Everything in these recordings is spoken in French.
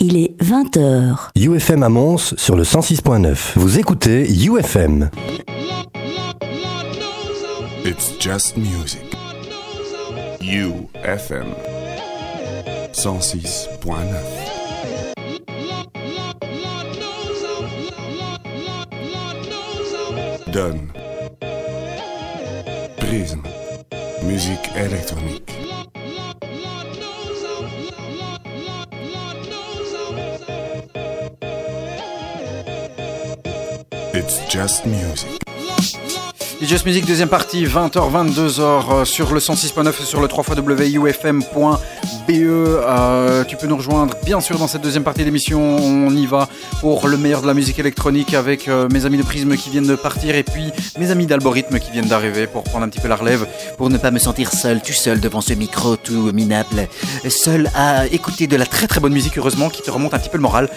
Il est 20h. UFM à Mons sur le 106.9. Vous écoutez UFM. It's just music. UFM 106.9. Donne. Prisme. Musique électronique. It's just music. Et Music, deuxième partie, 20h, 22h sur le 106.9 et sur le 3 wufm.be. Euh, tu peux nous rejoindre bien sûr dans cette deuxième partie d'émission. On y va pour le meilleur de la musique électronique avec euh, mes amis de Prisme qui viennent de partir et puis mes amis d'Algorithme qui viennent d'arriver pour prendre un petit peu la relève. Pour ne pas me sentir seul, tout seul devant ce micro tout minable. Seul à écouter de la Très très bonne musique, heureusement, qui te remonte un petit peu le moral.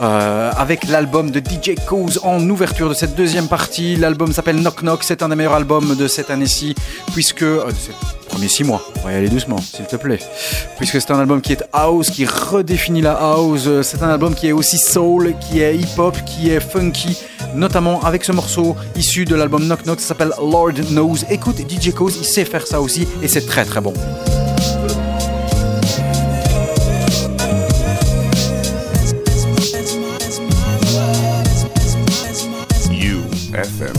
Euh, avec l'album de DJ Cause en ouverture de cette deuxième partie. L'album s'appelle Knock Knock. C'est un des meilleurs albums de cette année-ci, puisque. euh, premiers six mois. On va y aller doucement, s'il te plaît. Puisque c'est un album qui est house, qui redéfinit la house. C'est un album qui est aussi soul, qui est hip-hop, qui est funky. Notamment avec ce morceau issu de l'album Knock Knock, ça s'appelle Lord Knows. Écoute, DJ Cause, il sait faire ça aussi, et c'est très très bon. UFM.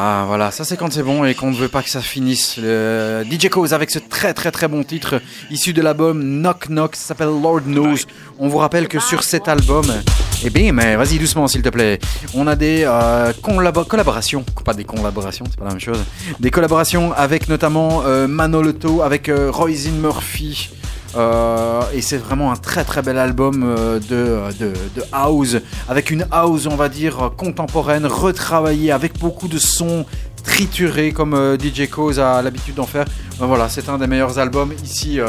Ah voilà, ça c'est quand c'est bon et qu'on ne veut pas que ça finisse. Le DJ Cause avec ce très très très bon titre issu de l'album Knock Knock, ça s'appelle Lord Knows. On vous rappelle que sur cet album, eh bien, mais vas-y doucement s'il te plaît, on a des euh, collabo- collaborations, pas des collaborations, c'est pas la même chose, des collaborations avec notamment euh, avec euh, Roisin Murphy. Euh, et c'est vraiment un très très bel album euh, de, house, avec une house, on va dire, contemporaine, retravaillée, avec beaucoup de sons triturés, comme euh, DJ Cause a l'habitude d'en faire. Voilà, c'est un des meilleurs albums ici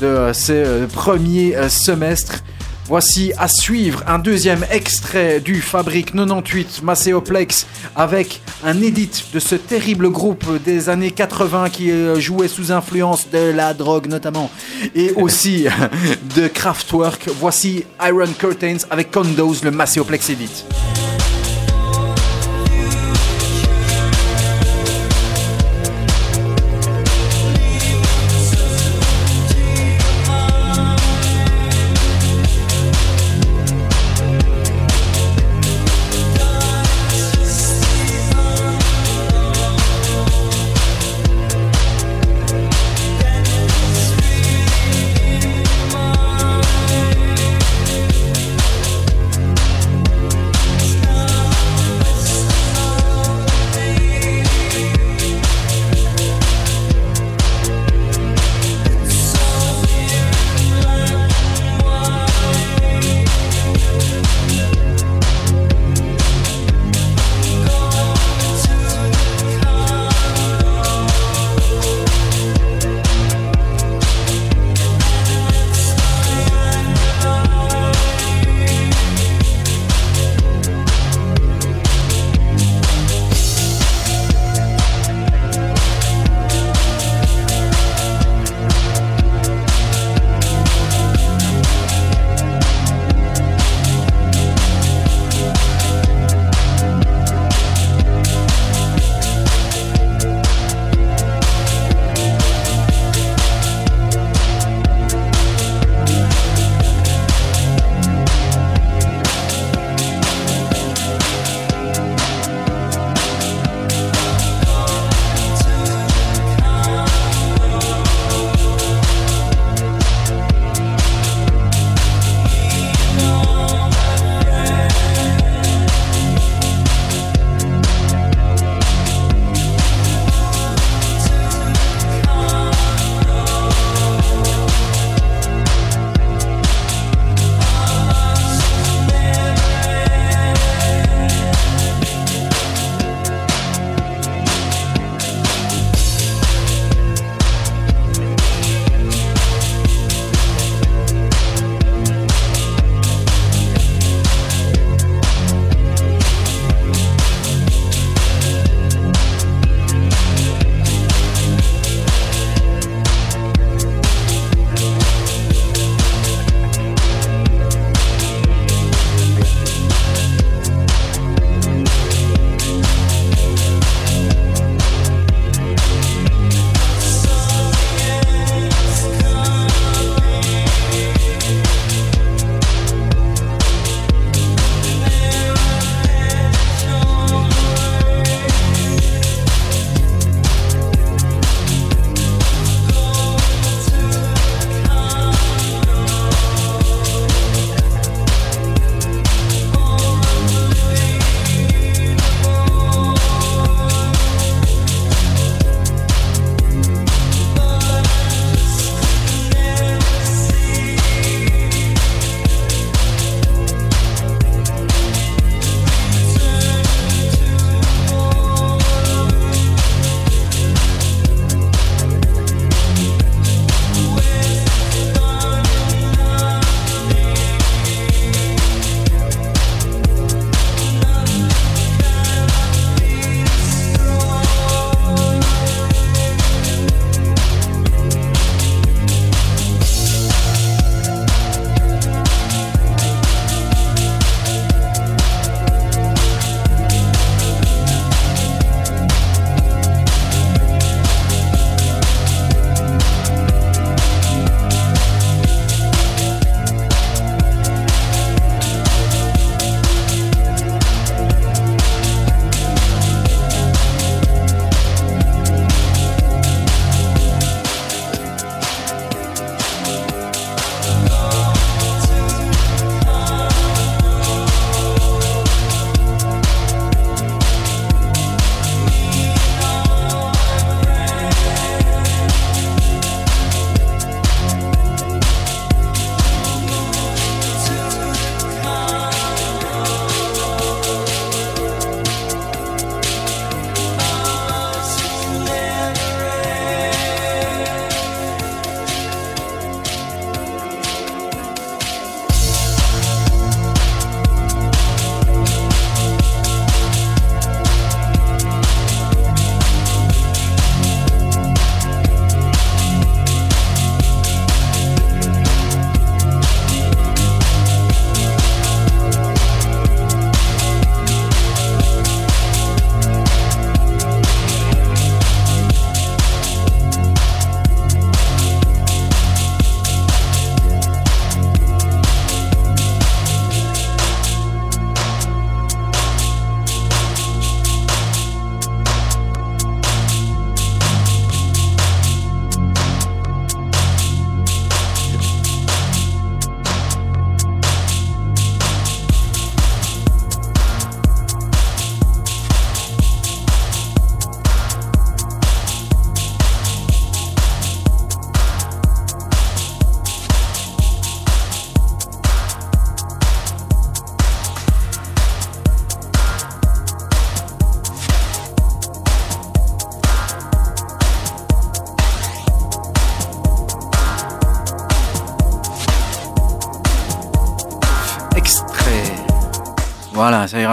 de ces premiers semestres. Voici à suivre un deuxième extrait du Fabrique 98 Macéoplex avec un edit de ce terrible groupe des années 80 qui euh, jouait sous influence de la drogue notamment et aussi de Kraftwerk. Voici Iron Curtains avec Condos, le Macéoplex edit.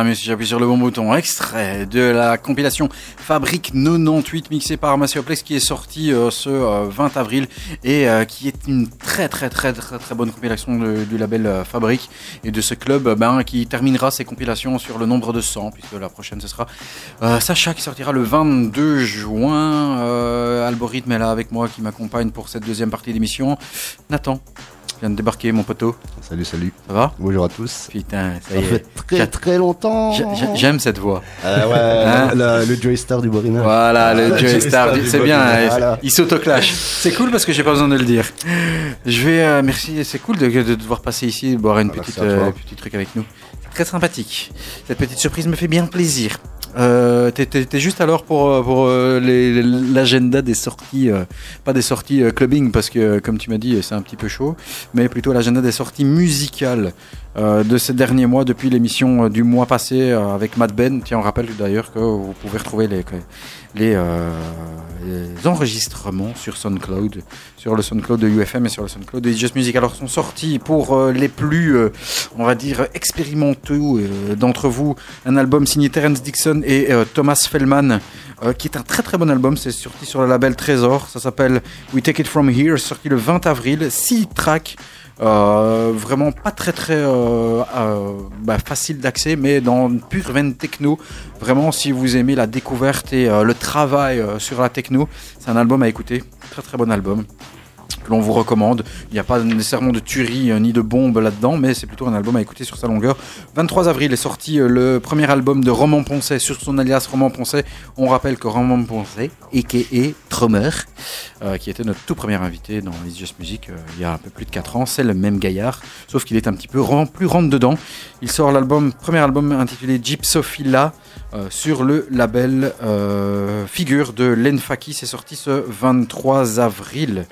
Mieux si j'appuie sur le bon bouton. Extrait de la compilation Fabrique 98 mixée par Massioplex qui est sortie euh, ce euh, 20 avril et euh, qui est une très très très très très bonne compilation du label euh, Fabrique et de ce club euh, ben, qui terminera ses compilations sur le nombre de 100 puisque la prochaine ce sera euh, Sacha qui sortira le 22 juin. Euh, Algorithme est là avec moi qui m'accompagne pour cette deuxième partie d'émission. Nathan vient de débarquer mon poteau. Salut, salut. Ça va? Bonjour à tous. Putain, ça Ça y fait est. très très longtemps. J'ai- j'ai- J'aime cette voix. Ah ouais, Hein la- le Joey Star du Borinage. Voilà, le Ah, Joey Star, c'est bien, hein, voilà. il s'autoclash. C'est cool parce que j'ai pas besoin de le dire. Je vais, euh, merci, c'est cool de, de devoir passer ici, boire une Ah, petite, à toi. euh, petit truc avec nous. Très sympathique. Cette petite surprise me fait bien plaisir. Euh, t'es juste alors pour, euh, euh, l'agenda des sorties, euh, pas des sorties clubbing parce que comme tu m'as dit c'est un petit peu chaud, mais plutôt l'agenda des sorties musicales euh, de ces derniers mois depuis l'émission euh, du mois passé euh, avec Matt Ben. Tiens, on rappelle d'ailleurs que vous pouvez retrouver les, enregistrements sur SoundCloud, sur le SoundCloud de UFM et sur le SoundCloud de Just Music. Alors sont sortis pour les plus, on va dire, expérimentaux d'entre vous, un album signé Terence Dixon et Thomas Fellman, qui est un très très bon album. C'est sorti sur le label Trésor. Ça s'appelle We Take It From Here, sorti le 20 avril. 6 tracks. Euh, vraiment pas très très euh, euh, bah, facile d'accès, mais dans une pure veine techno. Vraiment, si vous aimez la découverte et le travail sur la techno, c'est un album à écouter. Très très bon album que l'on vous recommande. Il n'y a pas nécessairement de tuerie euh, ni de bombe là-dedans, mais c'est plutôt un album à écouter sur sa longueur. 23 avril est sorti euh, le premier album de Roman Poncet sur son alias Roman Poncet. On rappelle que Roman Poncet, a.k.a. Trummer, euh, qui était notre tout premier invité dans It's Just Music il y a un peu plus de 4 ans, c'est le même gaillard, sauf qu'il est un petit peu plus rentre dedans. Il sort l'album, premier album intitulé Gypsophila euh, sur le label euh, Figure de Len Faki. C'est sorti ce 23 avril.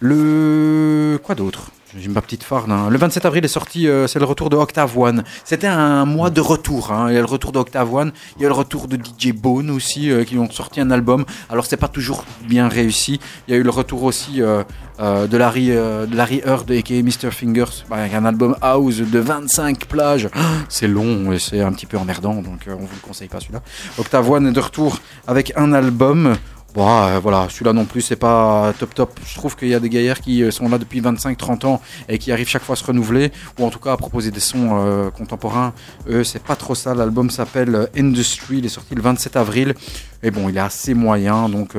Le quoi d'autre? J'ai ma petite farne. hein. Le 27 avril est sorti, euh, c'est le retour de Octave One. C'était un mois de retour. hein. Il y a le retour de Octave One, il y a le retour de DJ Bone aussi, euh, qui ont sorti un album. Alors c'est pas toujours bien réussi. Il y a eu le retour aussi euh, de Larry, de Larry Heard, aka Mr. Fingers, bah, avec un album house de 25 plages. C'est long et c'est un petit peu emmerdant, donc on vous le conseille pas celui-là. Octave One est de retour avec un album. Bon, euh, voilà, celui-là non plus, c'est pas top top. Je trouve qu'il y a des gaillards qui euh, sont là depuis 25-30 ans et qui arrivent chaque fois à se renouveler, ou en tout cas à proposer des sons euh, contemporains. Eux, c'est pas trop ça. L'album s'appelle Industry, il est sorti le 27 avril. Et bon, il est assez moyen, donc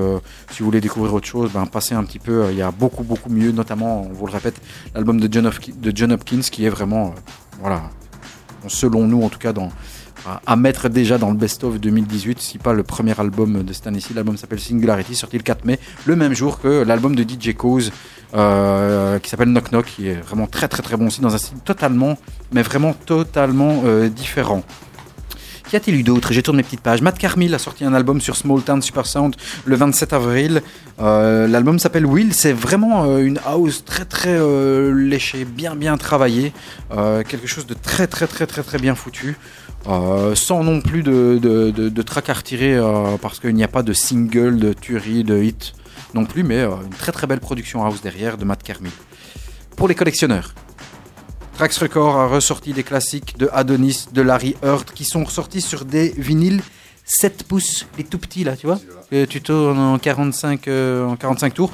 si vous voulez découvrir autre chose, ben, passez un petit peu. Il y a beaucoup, beaucoup mieux, notamment, on vous le répète, l'album de John, Hopkins, qui est vraiment, voilà, selon nous en tout cas, dans, à- mettre déjà dans le best-of 2018, si pas le premier album de cette année-ci. L'album s'appelle Singularity, sorti le 4 mai, le même jour que l'album de DJ Cause, euh, qui s'appelle Knock Knock, qui est vraiment très très très bon aussi, dans un style totalement, mais vraiment totalement euh, différent. Qu'y a-t-il eu d'autre? J'ai tourné mes petites pages. Matt Carmel a sorti un album sur Small Town Super Sound le 27 avril. Euh, L'album s'appelle Will. C'est vraiment une house très très léchée, bien bien travaillée. Quelque chose de très très très très très bien foutu. Euh, sans non plus de, de, de, de track à retirer euh, parce qu'il n'y a pas de single, de tuerie, de hit non plus, mais euh, une très très belle production house derrière de Matt Carmel. Pour les collectionneurs, Trax Record a ressorti des classiques de Adonis, de Larry Heard, qui sont ressortis sur des vinyles 7 pouces, les tout petits là, tu vois que Tu tournes en 45, en 45 tours.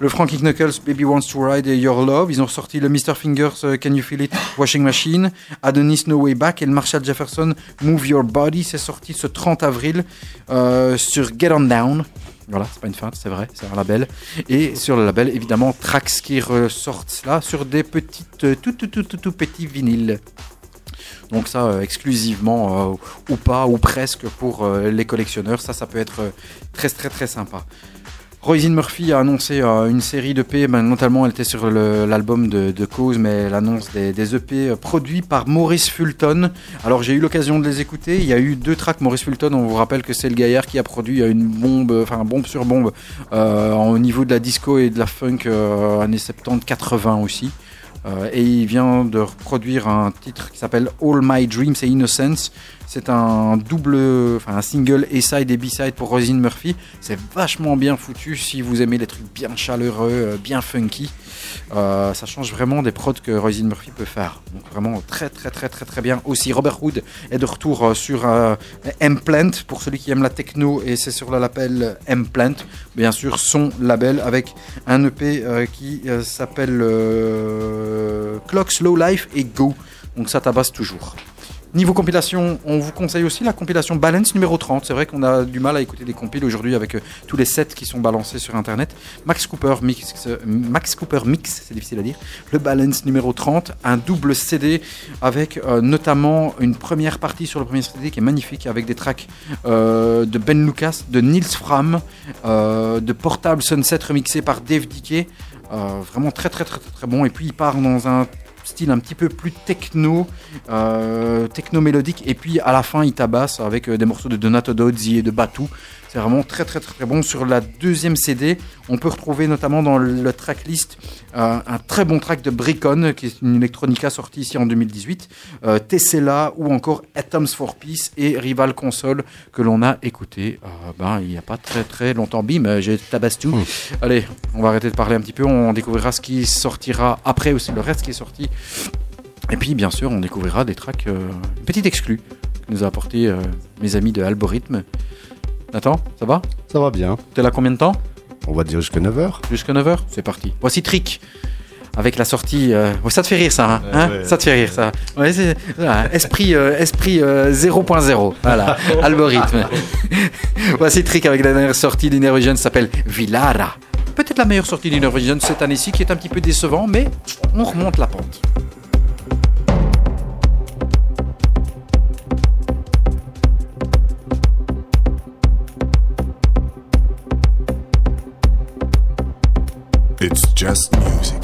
Le Frankie Knuckles, Baby Wants to Ride Your Love. Ils ont ressorti le Mr. Fingers, euh, Can You Feel It, Washing Machine. Adonis, No Way Back. Et le Marshall Jefferson, Move Your Body. C'est sorti ce 30 avril euh, sur Get On Down. Voilà, c'est pas une feinte, c'est vrai, c'est un label. Et sur le label, évidemment, Trax qui ressortent là sur des petites, euh, tout, tout, tout, tout, tout petits vinyles. Donc ça, exclusivement, ou pas, ou presque pour les collectionneurs. Ça, ça peut être très, très, très sympa. Roisin Murphy a annoncé euh, une série d'EP, ben, notamment elle était sur l'album de, Cause, mais elle annonce des, des EP euh, produits par Maurice Fulton. Alors j'ai eu l'occasion de les écouter, il y a eu deux tracks Maurice Fulton, on vous rappelle que c'est le gaillard qui a produit euh, une bombe, enfin bombe sur bombe, au niveau de la disco et de la funk euh, années 70-80 aussi. Euh, et il vient de reproduire un titre qui s'appelle All My Dreams et Innocence. C'est un double, enfin un single A-side et B-side pour Rosin Murphy. C'est vachement bien foutu si vous aimez les trucs bien chaleureux, euh, bien funky. Euh, ça change vraiment des prods que Roisin Murphy peut faire. Donc vraiment très très très très très bien. Aussi Robert Hood est de retour euh, sur euh, M-Plant pour celui qui aime la techno et c'est sur le label M-Plant. Bien sûr son label avec un EP qui s'appelle Clock Slow Life et Go. Donc ça tabasse toujours. Niveau compilation, on vous conseille aussi la compilation Balance numéro 30. C'est vrai qu'on a du mal à écouter des compiles aujourd'hui avec euh, tous les sets qui sont balancés sur internet. Max Cooper Mix, euh, Max Cooper Mix, c'est difficile à dire. Le Balance numéro 30, un double CD avec euh, notamment une première partie sur le premier CD qui est magnifique avec des tracks de Ben Lucas, de Nils Fram, de Portable Sunset remixé par Dave Dickey. Vraiment très très très très bon. Et puis il part dans un style un petit peu plus techno, euh, techno mélodique. Et puis à la fin, il tabasse avec euh, des morceaux de Donato Dozzi et de Batu. C'est vraiment très très très très bon. Sur la deuxième CD, on peut retrouver notamment dans le tracklist euh, un très bon track de Bricon, qui est une electronica sortie ici en 2018, euh, Tessella ou encore Atoms for Peace et Rival Console que l'on a écouté euh, ben, il n'y a pas très très longtemps. Bim, j'ai tabasse tout. Allez, on va arrêter de parler un petit peu, on découvrira ce qui sortira après aussi, le reste qui est sorti. Et puis bien sûr, on découvrira des tracks, euh, une petite exclue que nous a apporté mes amis de Algorithme. Nathan, ça va? Ça va bien. T'es là combien de temps? On va dire jusqu'à 9h. Jusqu'à 9h C'est parti. Voici Trick. Avec la sortie. euh, ça te fait rire, ça. Hein, hein? ouais. ça te fait rire, ça. Ouais, c'est- voilà, esprit euh, esprit euh, 0.0. Voilà. Algorithme. Voici Trick avec la dernière sortie d'Innervision s'appelle Villara. Peut-être la meilleure sortie d'Innervision cette année-ci qui est un petit peu décevant, mais on remonte la pente. It's just music.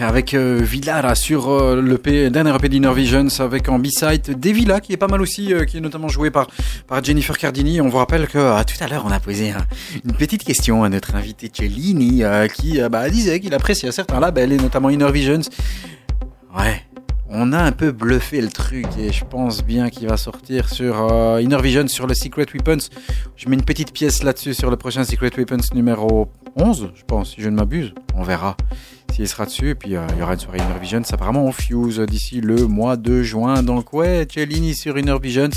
Avec euh, Villara sur euh, le dernier EP d'Inner Visions avec en B-side Devila qui est pas mal aussi, euh, qui est notamment joué par, Jennifer Cardini. On vous rappelle que euh, tout à l'heure on a posé un- une petite question à notre invité Cellini qui bah, disait qu'il appréciait certains labels et notamment Inner Visions. Ouais. On a un peu bluffé le truc et je pense bien qu'il va sortir sur Inner Vision sur le Secret Weapons. Je mets une petite pièce là-dessus sur le prochain Secret Weapons numéro 11, je pense, si je ne m'abuse. On verra s'il sera dessus. Et puis euh, il y aura une soirée Inner Visions apparemment on fuse d'ici le mois de juin. Donc ouais, Cellini sur Inner Visions.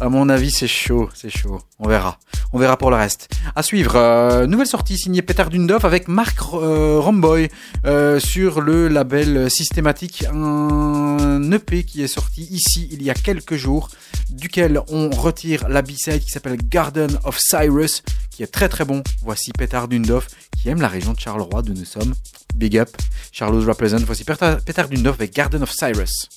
À mon avis, c'est chaud, c'est chaud. On verra. On verra pour le reste. À suivre, euh, nouvelle sortie signée Petar Dundov avec Mark euh, Romboy sur le label Systématique, un EP qui est sorti ici il y a quelques jours, duquel on retire la B-side qui s'appelle Garden of Cyrus, qui est très très bon. Voici Petar Dundov, qui aime la région de Charleroi d'où nous sommes. Big up, Charles represent. Voici Petar Dundov avec Garden of Cyrus.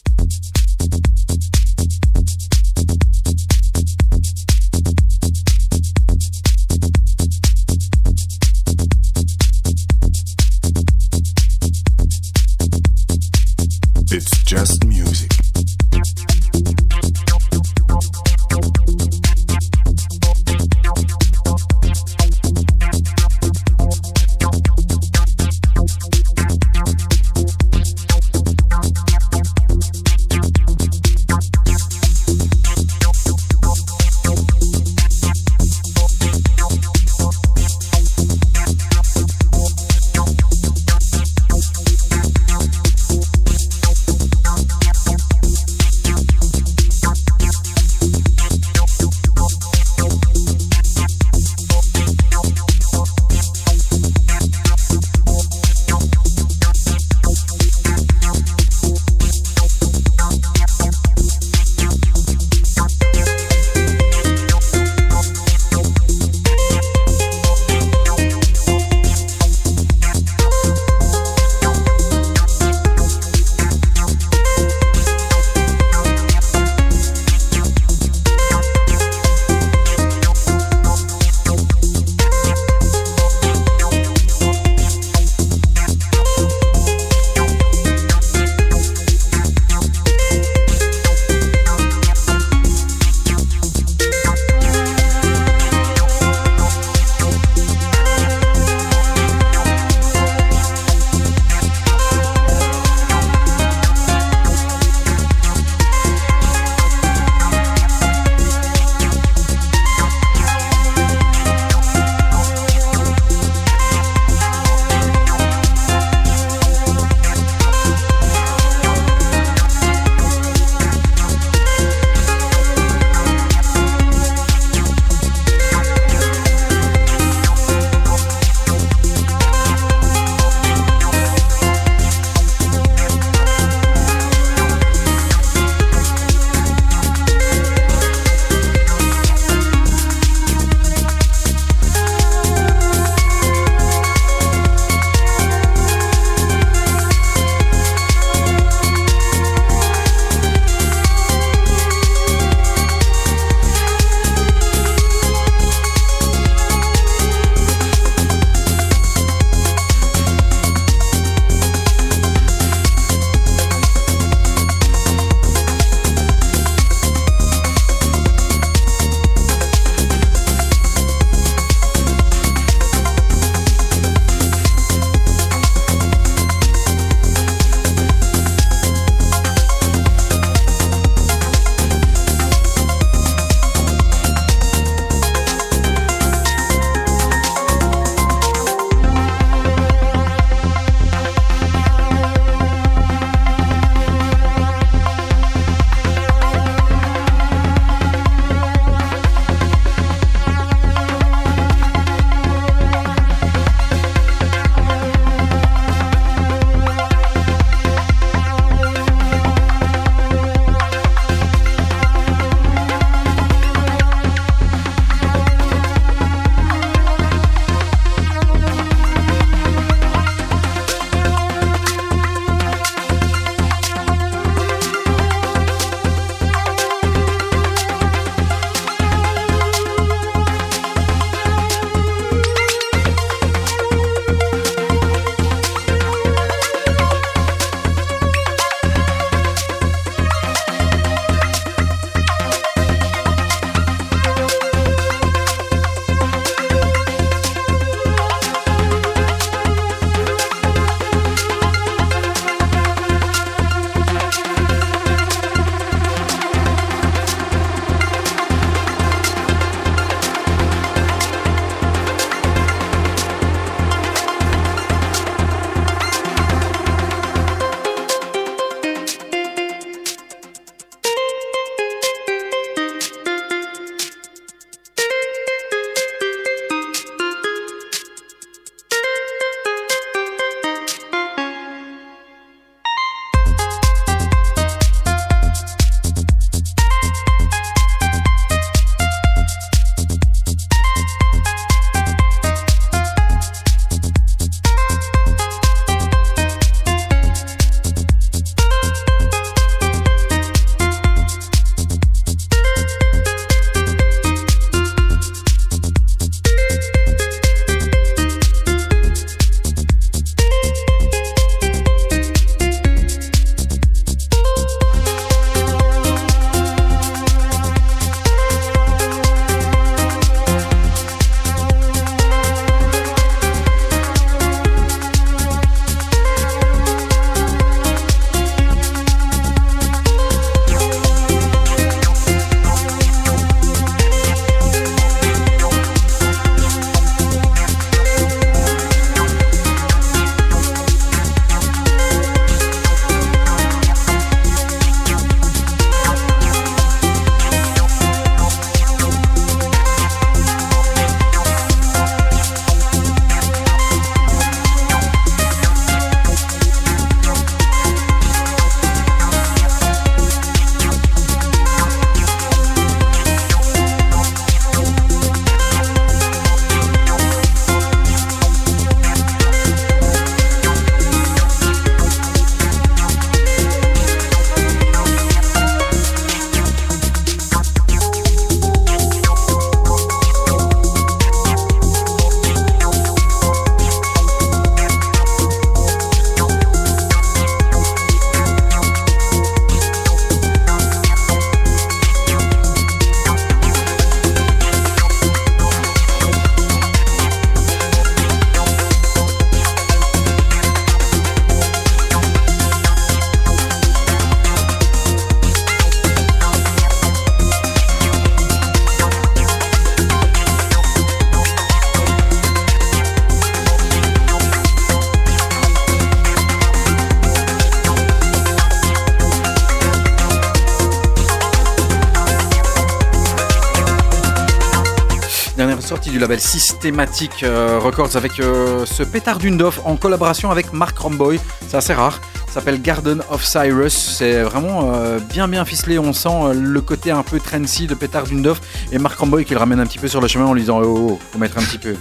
Du label Systematic euh, Records avec euh, ce pétard d'Undoff en collaboration avec Mark Romboy. C'est assez rare. S'appelle Garden of Cyrus. C'est vraiment euh, bien bien ficelé. On sent le côté un peu trendy de pétard d'Undoff et Mark Romboy qui le ramène un petit peu sur le chemin en lui disant oh, oh, faut mettre un petit peu.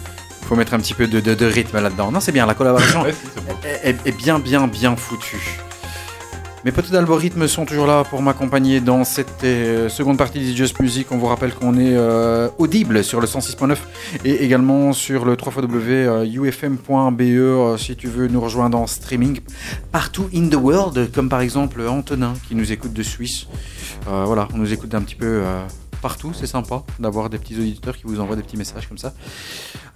Faut mettre un petit peu de, de- de rythme là-dedans. Non, c'est bien, la collaboration Ouais, si, est, est- est bien, bien, bien foutue. Mes potes d'algorithme sont toujours là pour m'accompagner dans cette euh, seconde partie de Just Music. On vous rappelle qu'on est euh, audible sur le 106.9 et également sur le 3xw.ufm.be euh, si tu veux nous rejoindre en streaming partout in the world, comme par exemple Antonin qui nous écoute de Suisse. Euh, voilà, on nous écoute un petit peu euh, partout, c'est sympa d'avoir des petits auditeurs qui vous envoient des petits messages comme ça.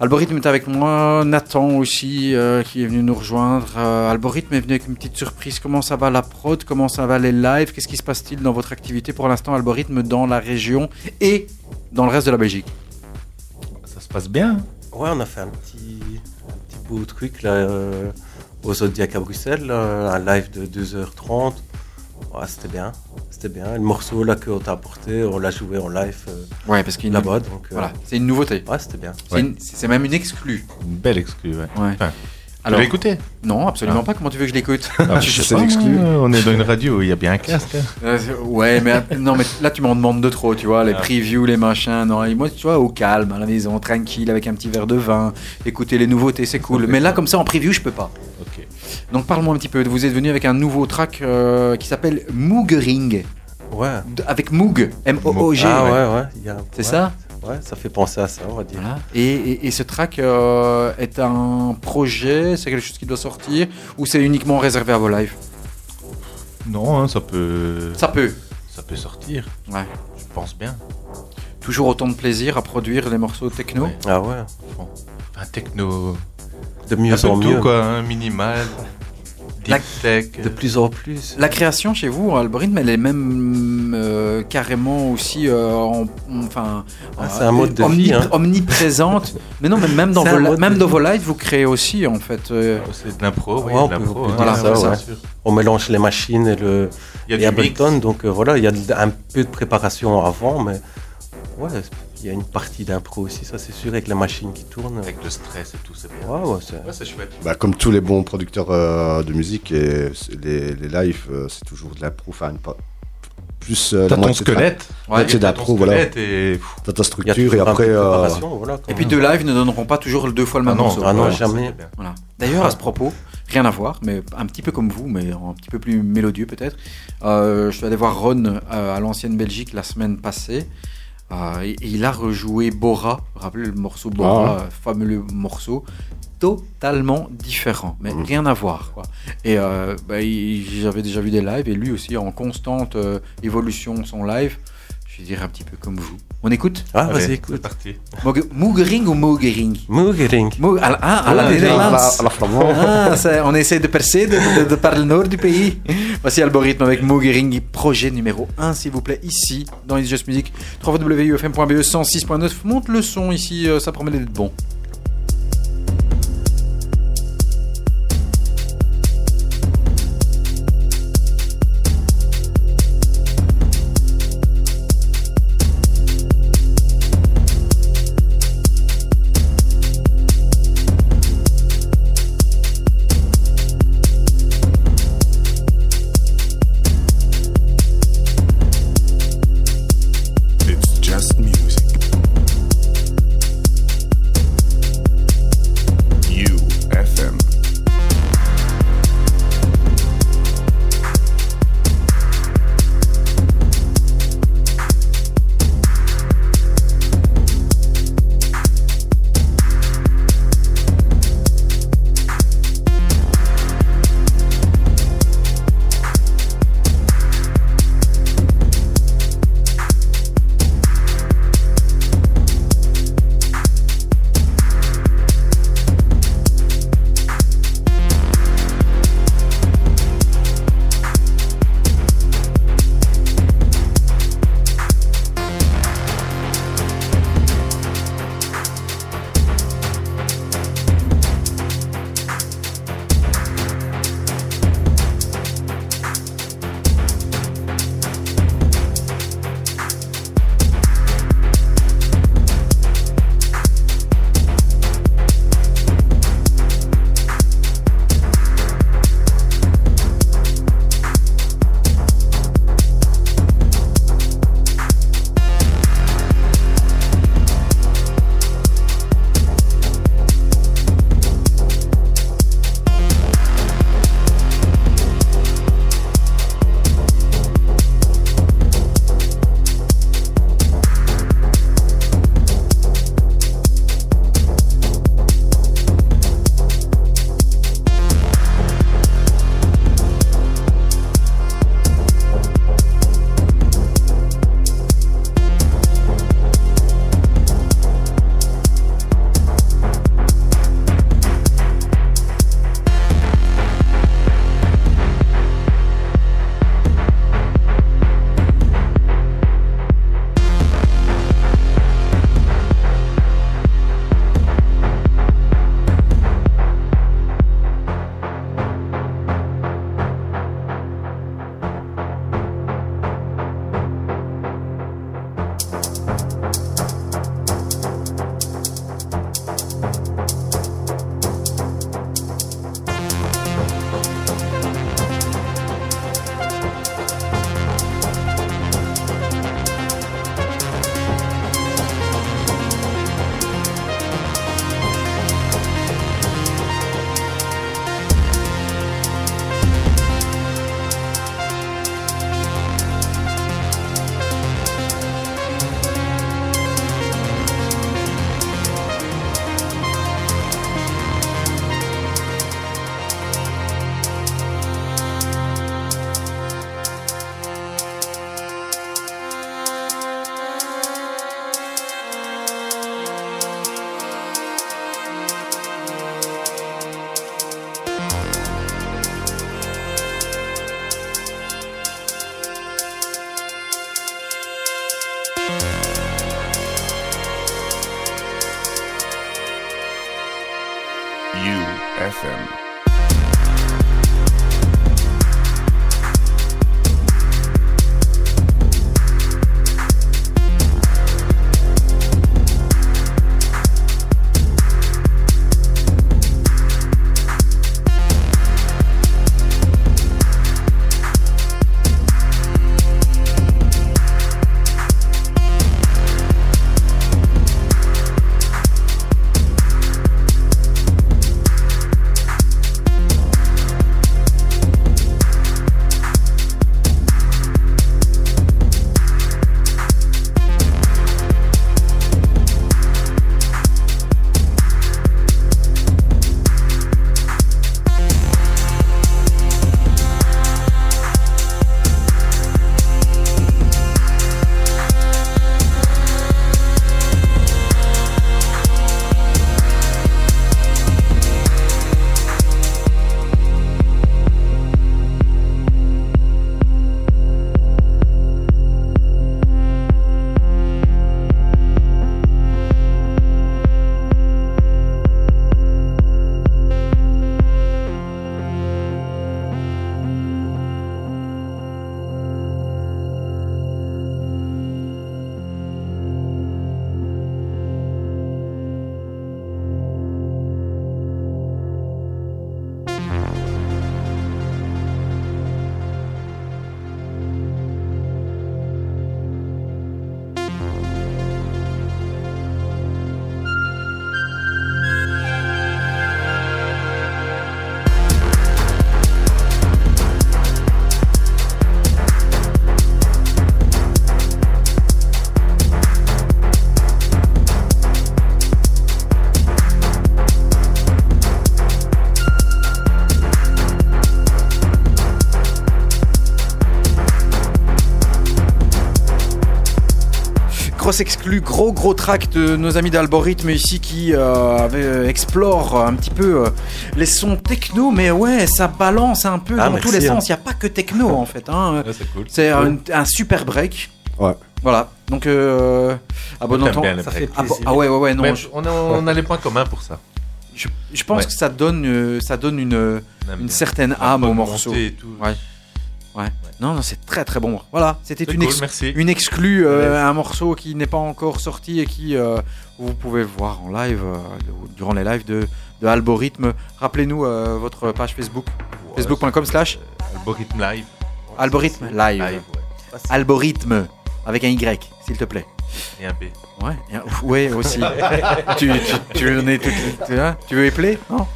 Algorithme est avec moi, Nathan aussi euh, qui est venu nous rejoindre. Euh, Algorithme est venu avec une petite surprise. Comment ça va la prod? Comment ça va les lives? Qu'est-ce qui se passe-t-il dans votre activité pour l'instant Algorithme dans la région et dans le reste de la Belgique? Se passe bien. Ouais, on a fait un petit, un petit beau truc là, euh, au Zodiac à Bruxelles, là, un live de 2h30. Ouais, c'était bien, c'était bien. Le morceau là qu'on t'a apporté, on l'a joué en live euh, Ouais, parce qu'il là-bas, donc euh, Voilà, c'est une nouveauté. ouais, c'était bien. C'est une- C'est même une exclue. Une belle exclue, ouais. Ouais. Enfin, Alors, tu l'as écouté non, absolument pas. Comment tu veux que je l'écoute Ah, je sais pas, On est dans une radio où il y a bien un casque. hein. Euh, ouais, mais non, mais là tu m'en demandes de trop, tu vois, les Ah. previews, les machins. Non, et moi, tu vois, au calme, à la maison, tranquille, avec un petit verre de vin, écouter les nouveautés, c'est cool. Mais là, comme ça, en preview, je peux pas. Ok. Donc parle-moi un petit peu. Vous êtes venu avec un nouveau track euh, qui s'appelle Moogering, Ouais. avec Moog, M-O-O-G. Ah ouais, ouais. a- C'est ouais, ça? Ouais, ça fait penser à ça, on va dire. Voilà. Et, et- et ce track euh, est un projet, c'est quelque chose qui doit sortir, ou c'est uniquement réservé à vos lives? Non, hein, ça peut, Ça peut. ça peut sortir. Ouais. Je pense bien. Toujours autant de plaisir à produire les morceaux techno. Ouais. Ah ouais. Enfin, techno. De Un mieux peu en mieux. tout, quoi. hein, minimal. Deep La- tech. De plus en plus. La création chez vous, Algorithme, elle est même euh, carrément aussi euh, en- en- enfin, Ah, euh, c'est un mode de omni- vie, hein. omniprésente. mais non, mais même dans, vos, même dans vos lives, vous créez aussi en fait. euh, C'est de l'impro, oui, Ouais, on peut- l'impro. on peut hein. dire ça, ouais. On mélange les machines et le Il y a et du mix. Ableton, donc euh, voilà, il y a un peu de préparation avant, mais ouais, il y a une partie d'impro aussi, ça c'est sûr, avec les machines qui tournent. Avec le stress et tout, c'est bien. Ouais, ouais, c'est- Ouais, c'est chouette. Bah, comme tous les bons producteurs euh, de musique, et les, les lives, euh, c'est toujours de l'impro. Enfin, une pa- plus euh, la T'as ton squelette. Ouais, c'est T'as d'impro, voilà. et... T'as ta structure et après. euh, voilà, Et puis deux lives ne donneront pas toujours deux fois le Ah même non, morceau. ah non, jamais. Voilà. D'ailleurs, à ce propos, rien à voir, mais un petit peu comme vous, mais un petit peu plus mélodieux peut-être. euh, je suis allé voir Ron euh, à l'ancienne Belgique la semaine passée. Euh, il a rejoué Bora, rappelez le morceau Bora, euh, fameux morceau, totalement différent, mais Mhm. rien à voir. Quoi. Et euh, bah, j'avais déjà vu des lives, et lui aussi en constante euh, évolution son live. Je vais dire un petit peu comme vous. On écoute Ah, vas-y, C'est écoute. parti. Moge- Moogering ou Moogering Moogering. Moog- ah, à la flamande. ah, ça- on essaie de percer de, de- de par le nord du pays. Voici Algorithme avec Moogering, projet numéro 1, s'il vous plaît, ici, dans It's Just Music. www.ufm.be 106.9. Monte le son ici, euh, ça promet d'être bon. Grosse exclu, gros gros track de nos amis d'Algorithme ici qui euh, explorent un petit peu euh, les sons techno, mais ouais, ça balance un peu Ah, dans merci, tous les hein. sens. Il n'y a pas que techno en fait. hein. Ouais, c'est cool. C'est un, un super break. Ouais. Voilà. Donc, euh, à bon Ça fait Ah, ah ouais, ouais, ouais, non. Je, on, a, on a les points communs pour ça. je- je pense Ouais. que ça donne, euh, ça donne une, une certaine âme au morceau. et tout. Ouais. Ouais. Non, non, c'est très très bon. Voilà, c'était une, cool, ex- une exclue, euh, un morceau qui n'est pas encore sorti et qui euh, vous pouvez voir en live euh, durant les lives de, de Algorithme. Rappelez-nous votre page Facebook, facebook.com slash Algorithme live. Algorithme live. Live, ouais. Algorithme avec un Y, s'il te plaît. Et un B. Ouais, et un- ouais aussi. tu, tu, tu, en es tout- tu, hein, tu veux épeler Non?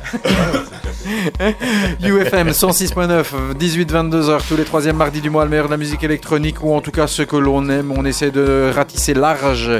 UFM 106.9, 18-22h, tous les troisièmes mardis du mois, le meilleur de la musique électronique, ou en tout cas ce que l'on aime. On essaie de ratisser large,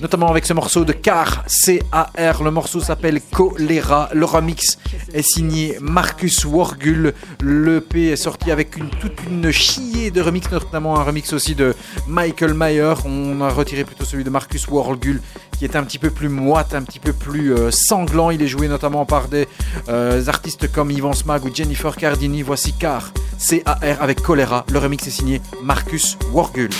notamment avec ce morceau de Car, C-A-R. Le morceau s'appelle Choléra. Le remix est signé Marcus Wargul. Le P est sorti avec une, toute une chier de remix, notamment un remix aussi de Michael Mayer. On a retiré plutôt celui de Marcus Wargul qui est un petit peu plus moite, un petit peu plus euh, sanglant. Il est joué notamment par des euh, artistes comme Yvan Smag ou Jennifer Cardini. Voici Car, C-A-R avec Choléra. Le remix est signé Marcus Wargul.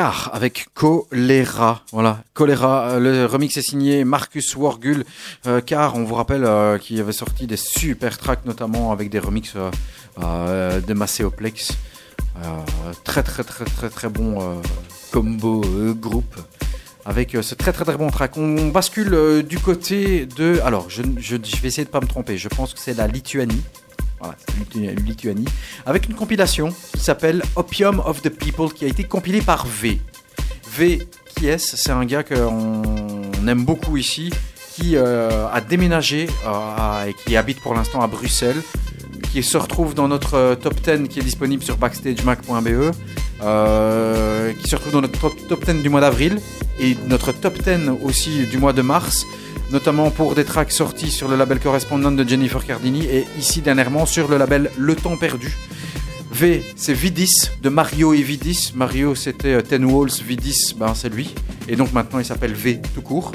Avec Choléra, voilà, Choléra, euh, le remix est signé Marcus Wargul, euh, car on vous rappelle euh, qu'il avait sorti des super tracks, notamment avec des remixes euh, de Macéoplex. Très très très très très bon combo groupe avec ce très très très bon track. On bascule du côté de, alors je, je, je vais essayer de pas me tromper, je pense que c'est la Lituanie. Voilà, Lituanie. Avec une compilation qui s'appelle Opium of the People, qui a été compilée par V. V, qui est-ce? C'est un gars qu'on on aime beaucoup ici, qui euh, a déménagé euh, et qui habite pour l'instant à Bruxelles, qui se retrouve dans notre euh, top 10 qui est disponible sur backstagemac.be, euh, qui se retrouve dans notre top, top 10 du mois d'avril et notre top 10 aussi du mois de mars notamment pour des tracks sortis sur le label correspondant de Jennifer Cardini et ici dernièrement sur le label Le Temps Perdu. V, c'est Vidis de Mario et Vidis. Mario, c'était euh, Ten Walls, Vidis, ben, c'est lui. Et donc maintenant, il s'appelle V tout court.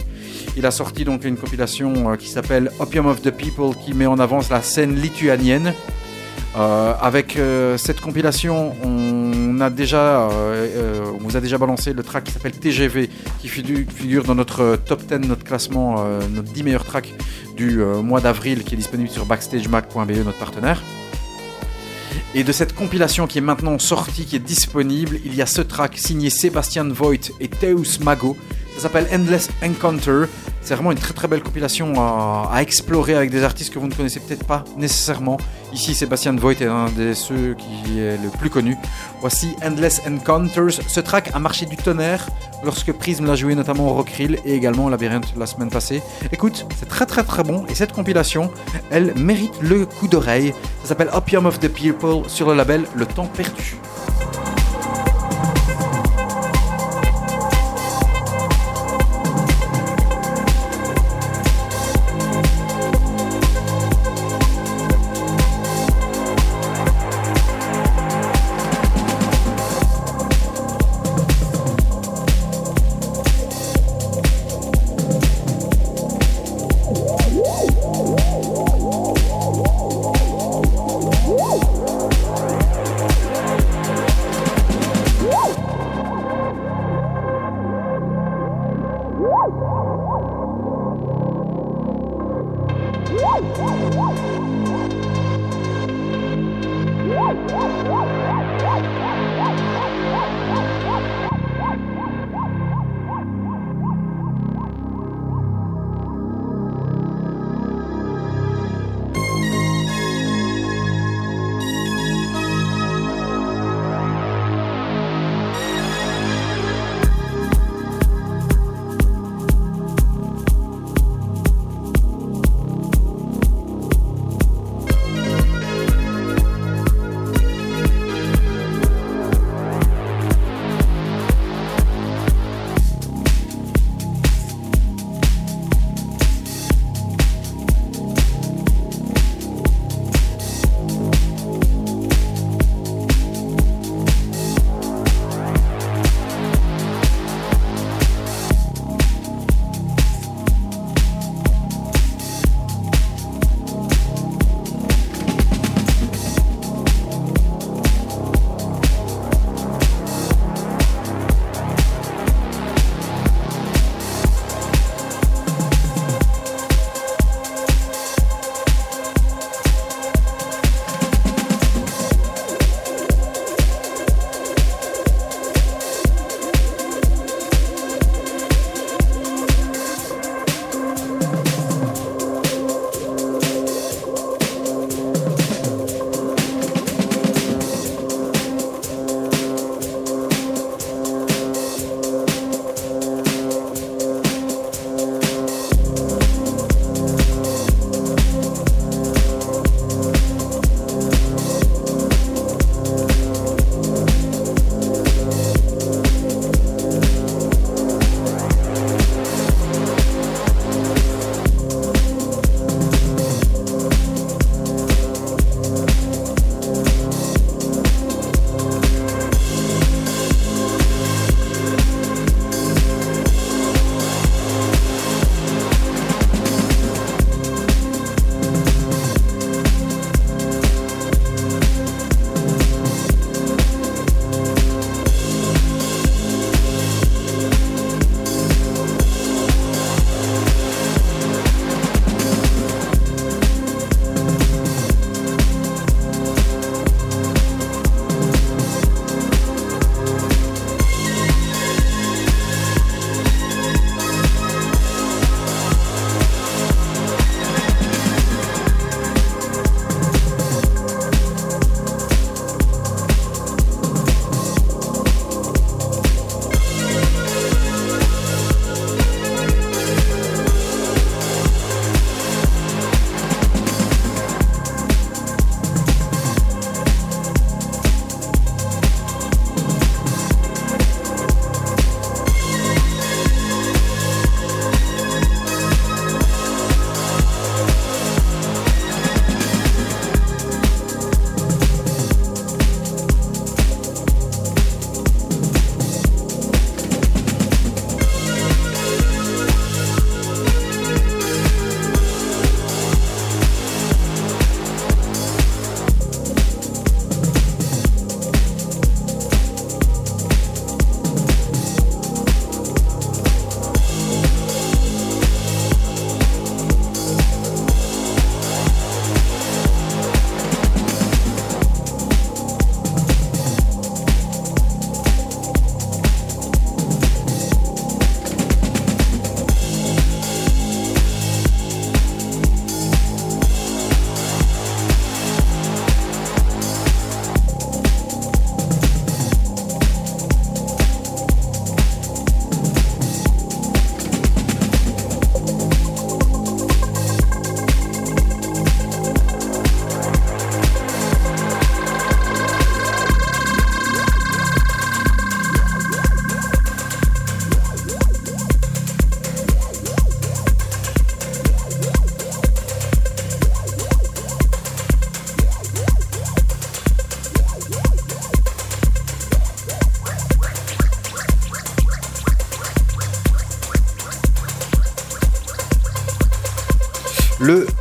Il a sorti donc une compilation euh, qui s'appelle Opium of the People qui met en avance la scène lituanienne. Euh, avec euh, cette compilation, on a déjà, on vous a déjà balancé le track qui s'appelle TGV, qui figu- figure dans notre top 10, notre classement, notre 10 meilleurs tracks du mois d'avril, qui est disponible sur backstagemac.be, notre partenaire. Et de cette compilation qui est maintenant sortie, qui est disponible, il y a ce track signé Sébastien Voigt et Teus Mago. Ça s'appelle Endless Encounter. C'est vraiment une très très belle compilation à, explorer avec des artistes que vous ne connaissez peut-être pas nécessairement. Ici, Sébastien Voigt est un de ceux qui est le plus connu. Voici Endless Encounters. Ce track a marché du tonnerre lorsque Prism l'a joué notamment au Rockrill et également au Labyrinthe la semaine passée. Écoute, c'est très très très bon et cette compilation, elle mérite le coup d'oreille. Ça s'appelle Opium of the People sur le label Le Temps Perdu.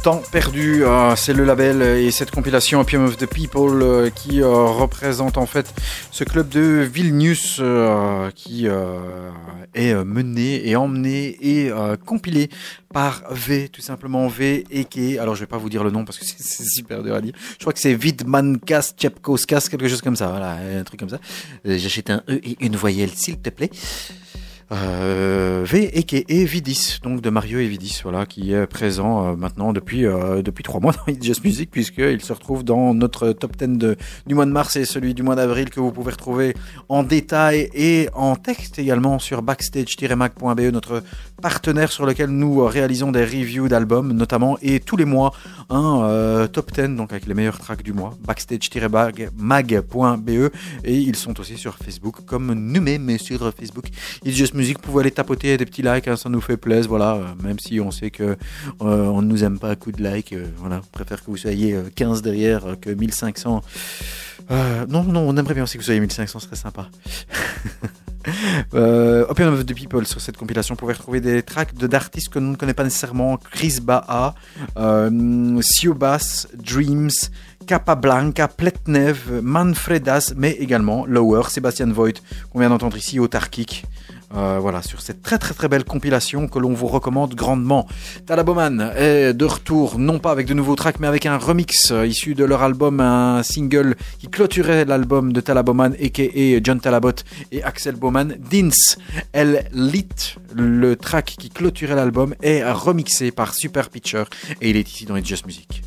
Temps perdu, euh, c'est le label et cette compilation Opium of the People euh, qui euh, représente en fait ce club de Vilnius qui est mené et emmené et compilé par V, tout simplement V et qui alors je vais pas vous dire le nom parce que c'est- super dur à dire. Je crois que c'est Vidmankas Chepkoskas, quelque chose comme ça, voilà, un truc comme ça. J'achète un E et une voyelle, s'il te plaît. Euh, v et qui est Vidis, donc de Mario et Vidis, voilà, qui est présent euh, maintenant depuis euh, depuis trois mois dans It's Just Music, puisqu'il se retrouve dans notre top 10 de, du mois de mars et celui du mois d'avril que vous pouvez retrouver en détail et en texte également sur backstage-mag.be, notre partenaire sur lequel nous euh, réalisons des reviews d'albums notamment, et tous les mois un euh, top 10, donc avec les meilleurs tracks du mois, backstage-mag.be, et ils sont aussi sur Facebook comme nous-mêmes sur Facebook. It's Just Music, vous pouvez aller tapoter des petits likes, hein, ça nous fait plaisir, voilà, euh, même si on sait que on ne nous aime pas à coup de like, voilà, préfère que vous soyez euh, 15 derrière que 1500. Euh, non, non, on aimerait bien aussi que vous soyez 1500, ce serait sympa. Euh, Opium of the People sur cette compilation, vous pouvez retrouver des tracks d'artistes que nous ne connaissons pas nécessairement Chris Baha, euh, Siobas, Dreams, Capablanca, Pletnev, Manfredas, mais également Lower, Sébastien Voigt, qu'on vient d'entendre ici, Autarkic. Euh, voilà, sur cette très très très belle compilation que l'on vous recommande grandement. Talaboman est de retour, non pas avec de nouveaux tracks, mais avec un remix euh, issu de leur album, un single qui clôturait l'album de Talaboman, a.k.a. John Talabot et Axel Bowman. Dins, El Lit, le track qui clôturait l'album, est remixé par Super Pitcher et il est ici dans It's Just Music.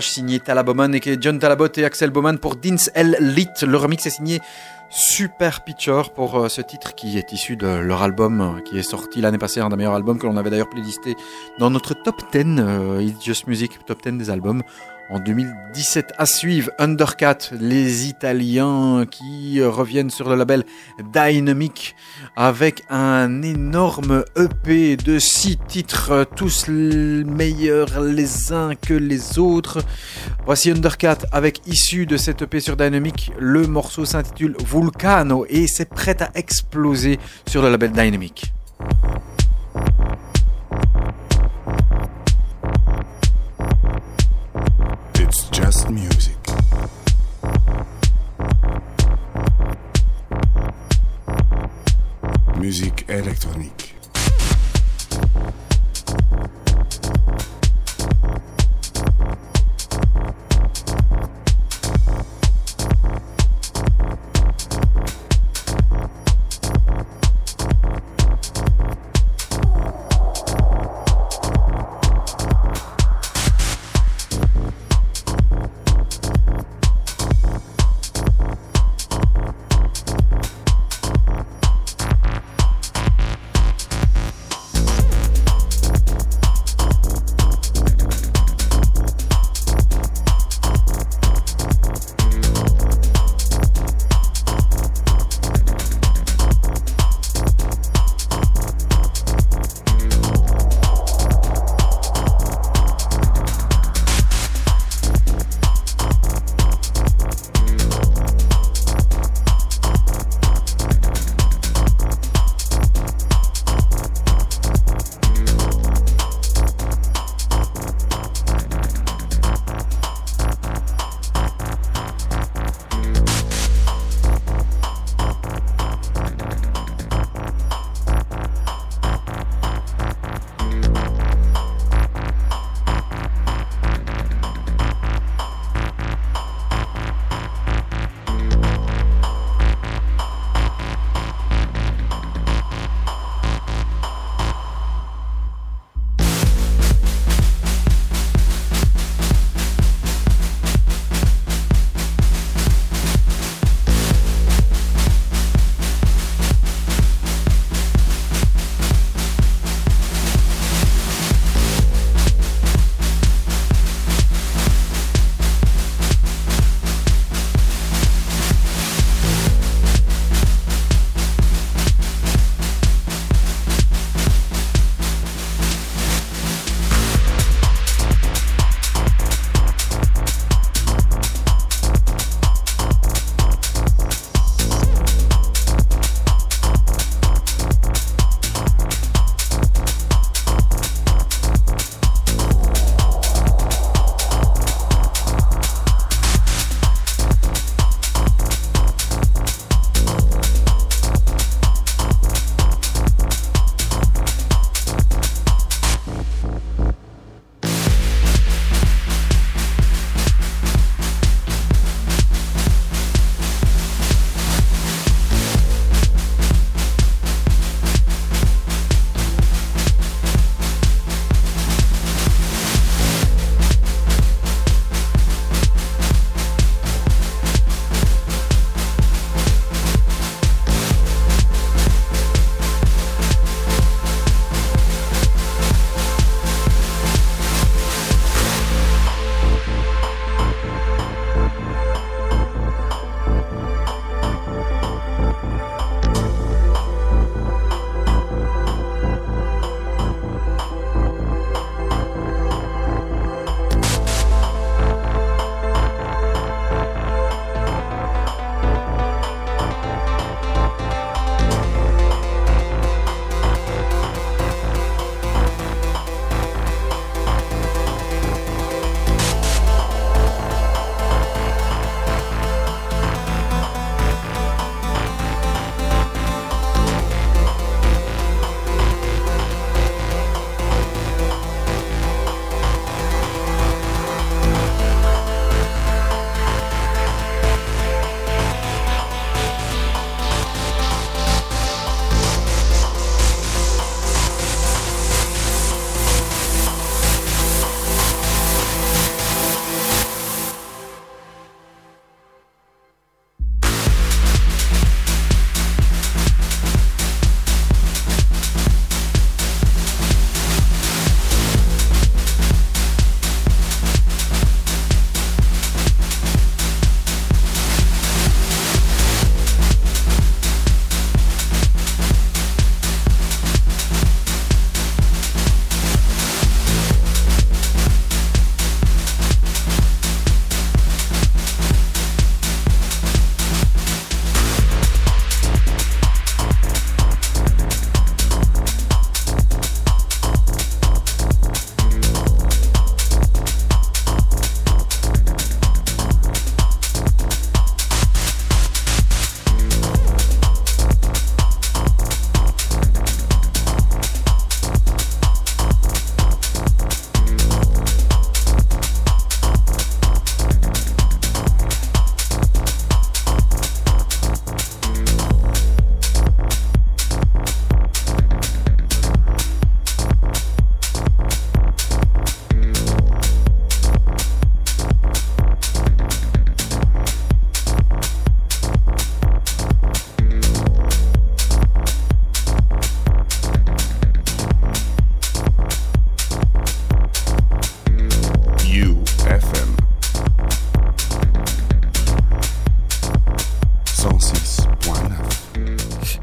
Signé Talaboman et que John Talabot et Axel Bowman pour Dins L. Lit. Le remix est signé Super Picture pour euh, ce titre qui est issu de leur album euh, qui est sorti l'année passée, un des meilleurs albums que l'on avait d'ailleurs playlisté dans notre top 10, euh, It's Just Music, top 10 des albums. En 2017, à suivre, Undercat, les Italiens qui reviennent sur le label Dynamic avec un énorme EP de six titres, tous meilleurs les uns que les autres. Voici Undercat avec issu de cet EP sur Dynamic. Le morceau s'intitule Vulcano et c'est prêt à exploser sur le label Dynamic. Just music. Musique électronique.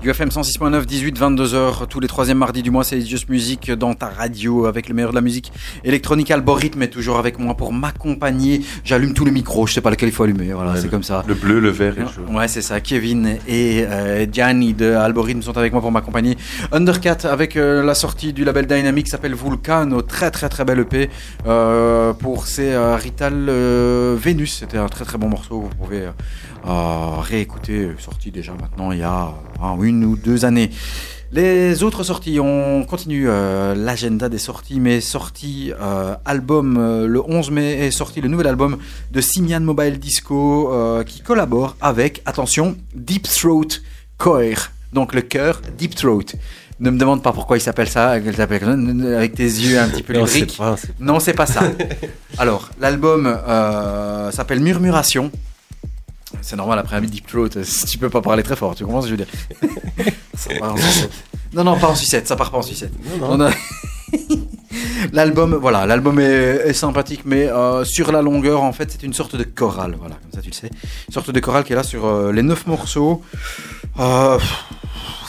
UFM 106.9, 18, 22h, tous les troisièmes mardis du mois, c'est Just Music dans ta radio avec le meilleur de la musique électronique. Algorithme est toujours avec moi pour m'accompagner. J'allume tous les micros, je sais pas lequel il faut allumer, voilà, c'est comme ça. Le bleu, le vert et le jaune. Ouais, c'est ça. Kevin et euh, Gianni de Algorithme sont avec moi pour m'accompagner. Undercat avec euh, la sortie du label Dynamic s'appelle Vulcano, très très très belle EP euh, pour ses euh, Rital Venus. C'était un très très bon morceau. Vous pouvez réécouter, sorti déjà maintenant il y a euh, une ou deux années. Les autres sorties, on continue euh, l'agenda des sorties, mais sorti euh, album euh, le 11 mai est sorti le nouvel album de Simian Mobile Disco euh, qui collabore avec, attention, Deep Throat Coir, donc le cœur Deep Throat. Ne me demande pas pourquoi il s'appelle ça, avec tes yeux un petit peu Non, c'est lyriques. pas, c'est Non, c'est pas ça. Alors, l'album s'appelle Murmuration. C'est normal après un Deep Throat, euh, si tu peux pas parler très fort, tu comprends ce que je veux dire? Ça part en sucette. Non, non, pas en sucette, ça part pas en sucette. Non, non. On a- L'album, voilà, l'album est, est sympathique, mais euh, sur la longueur, en fait, c'est une sorte de chorale, voilà, comme ça tu le sais. Une sorte de chorale qui est là sur euh, les neuf morceaux. Euh,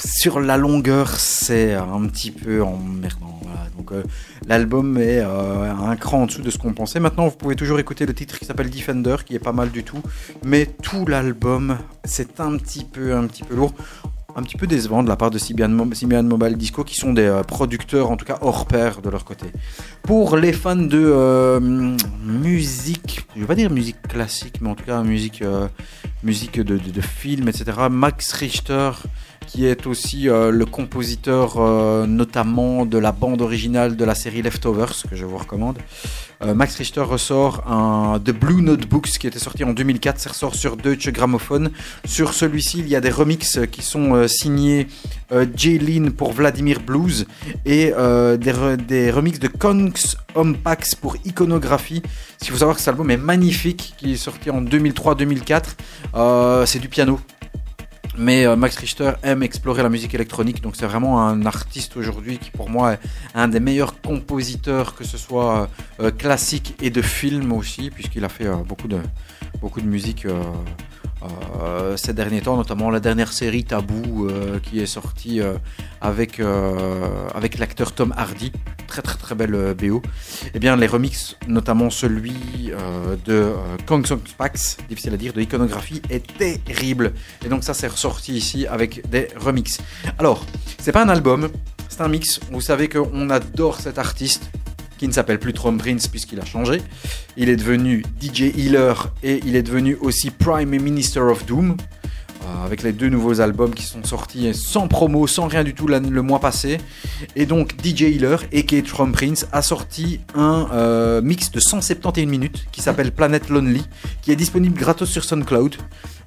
sur la longueur, c'est un petit peu emmerdant. Donc euh, l'album est euh, un cran en dessous de ce qu'on pensait. Maintenant, vous pouvez toujours écouter le titre qui s'appelle Defender, qui est pas mal du tout. Mais tout l'album, c'est un petit peu, un petit peu lourd. Un petit peu décevant de la part de Simian, Mo- Simian Mobile Disco, qui sont des euh, producteurs, en tout cas hors pair de leur côté. Pour les fans de musique, je vais pas dire musique classique, mais en tout cas musique, musique de film, etc. Max Richter, qui est aussi euh, le compositeur euh, notamment de la bande originale de la série Leftovers, que je vous recommande. Euh, Max Richter ressort un The Blue Notebooks qui était sorti en 2004, ça ressort sur Deutsche Grammophon. Sur celui-ci, il y a des remixes qui sont signés Jaylin pour Vladimir Blues et des, re- remixes de Kongs Hompax pour Iconographie. Il faut savoir que cet album est magnifique, qui est sorti en 2003-2004. Euh, c'est du piano. Mais euh, Max Richter aime explorer la musique électronique, donc c'est vraiment un artiste aujourd'hui qui pour moi est un des meilleurs compositeurs, que ce soit euh, classique et de film aussi, puisqu'il a fait euh, beaucoup, de, beaucoup de musique euh, ces derniers temps, notamment la dernière série Tabou euh, qui est sortie euh, avec, avec l'acteur Tom Hardy, très très très belle BO. Et bien les remixes, notamment celui de Kong Song Pax, difficile à dire, de iconographie, est terrible. Et donc ça c'est ressorti ici avec des remixes. Alors, c'est pas un album, c'est un mix. Vous savez qu'on adore cet artiste qui ne s'appelle plus Trom Prince puisqu'il a changé. Il est devenu DJ Healer et il est devenu aussi Prime Minister of Doom. Euh, avec les deux nouveaux albums qui sont sortis sans promo, sans rien du tout le mois passé. Et donc DJ Healer Kate From Prince a sorti un euh, mix de 171 minutes qui s'appelle Planet Lonely, qui est disponible gratos sur SoundCloud,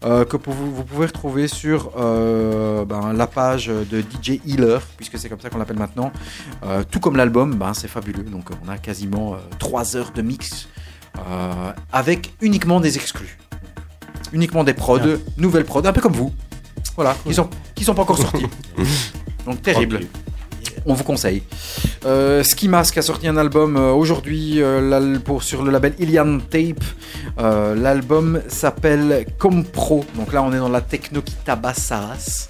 euh, que vous, pouvez retrouver sur ben, la page de DJ Healer, puisque c'est comme ça qu'on l'appelle maintenant. Tout comme l'album, ben, c'est fabuleux. Donc on a quasiment 3 heures de mix avec uniquement des exclus. Uniquement des prods, nouvelles prods, un peu comme vous. Voilà, qui sont, qui sont pas encore sortis. Donc terrible. On vous conseille. Euh, Ski Mask a sorti un album euh, aujourd'hui euh, pour sur le label Ilian Tape. L'album s'appelle Compro. Donc là, on est dans la techno qui tabasse.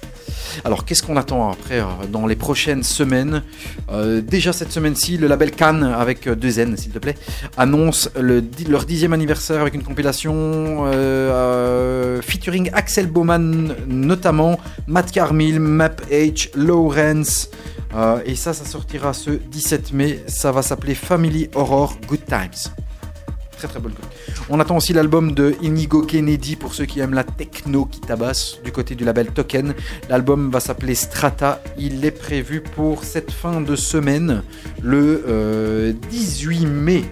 Alors, qu'est-ce qu'on attend après euh, dans les prochaines semaines Euh, Déjà cette semaine-ci, le label Cannes, avec euh, deux N s'il te plaît, annonce leur dixième anniversaire avec une compilation featuring Axel Baumann notamment, Matt Carmil, Map H, Lawrence. et ça, ça sortira ce 17 mai. Ça va s'appeler Family Horror Good Times. Très bonne. On attend aussi l'album de Inigo Kennedy pour ceux qui aiment la techno qui tabasse du côté du label Token. L'album va s'appeler Strata. Il est prévu pour cette fin de semaine, le euh, 18 mai.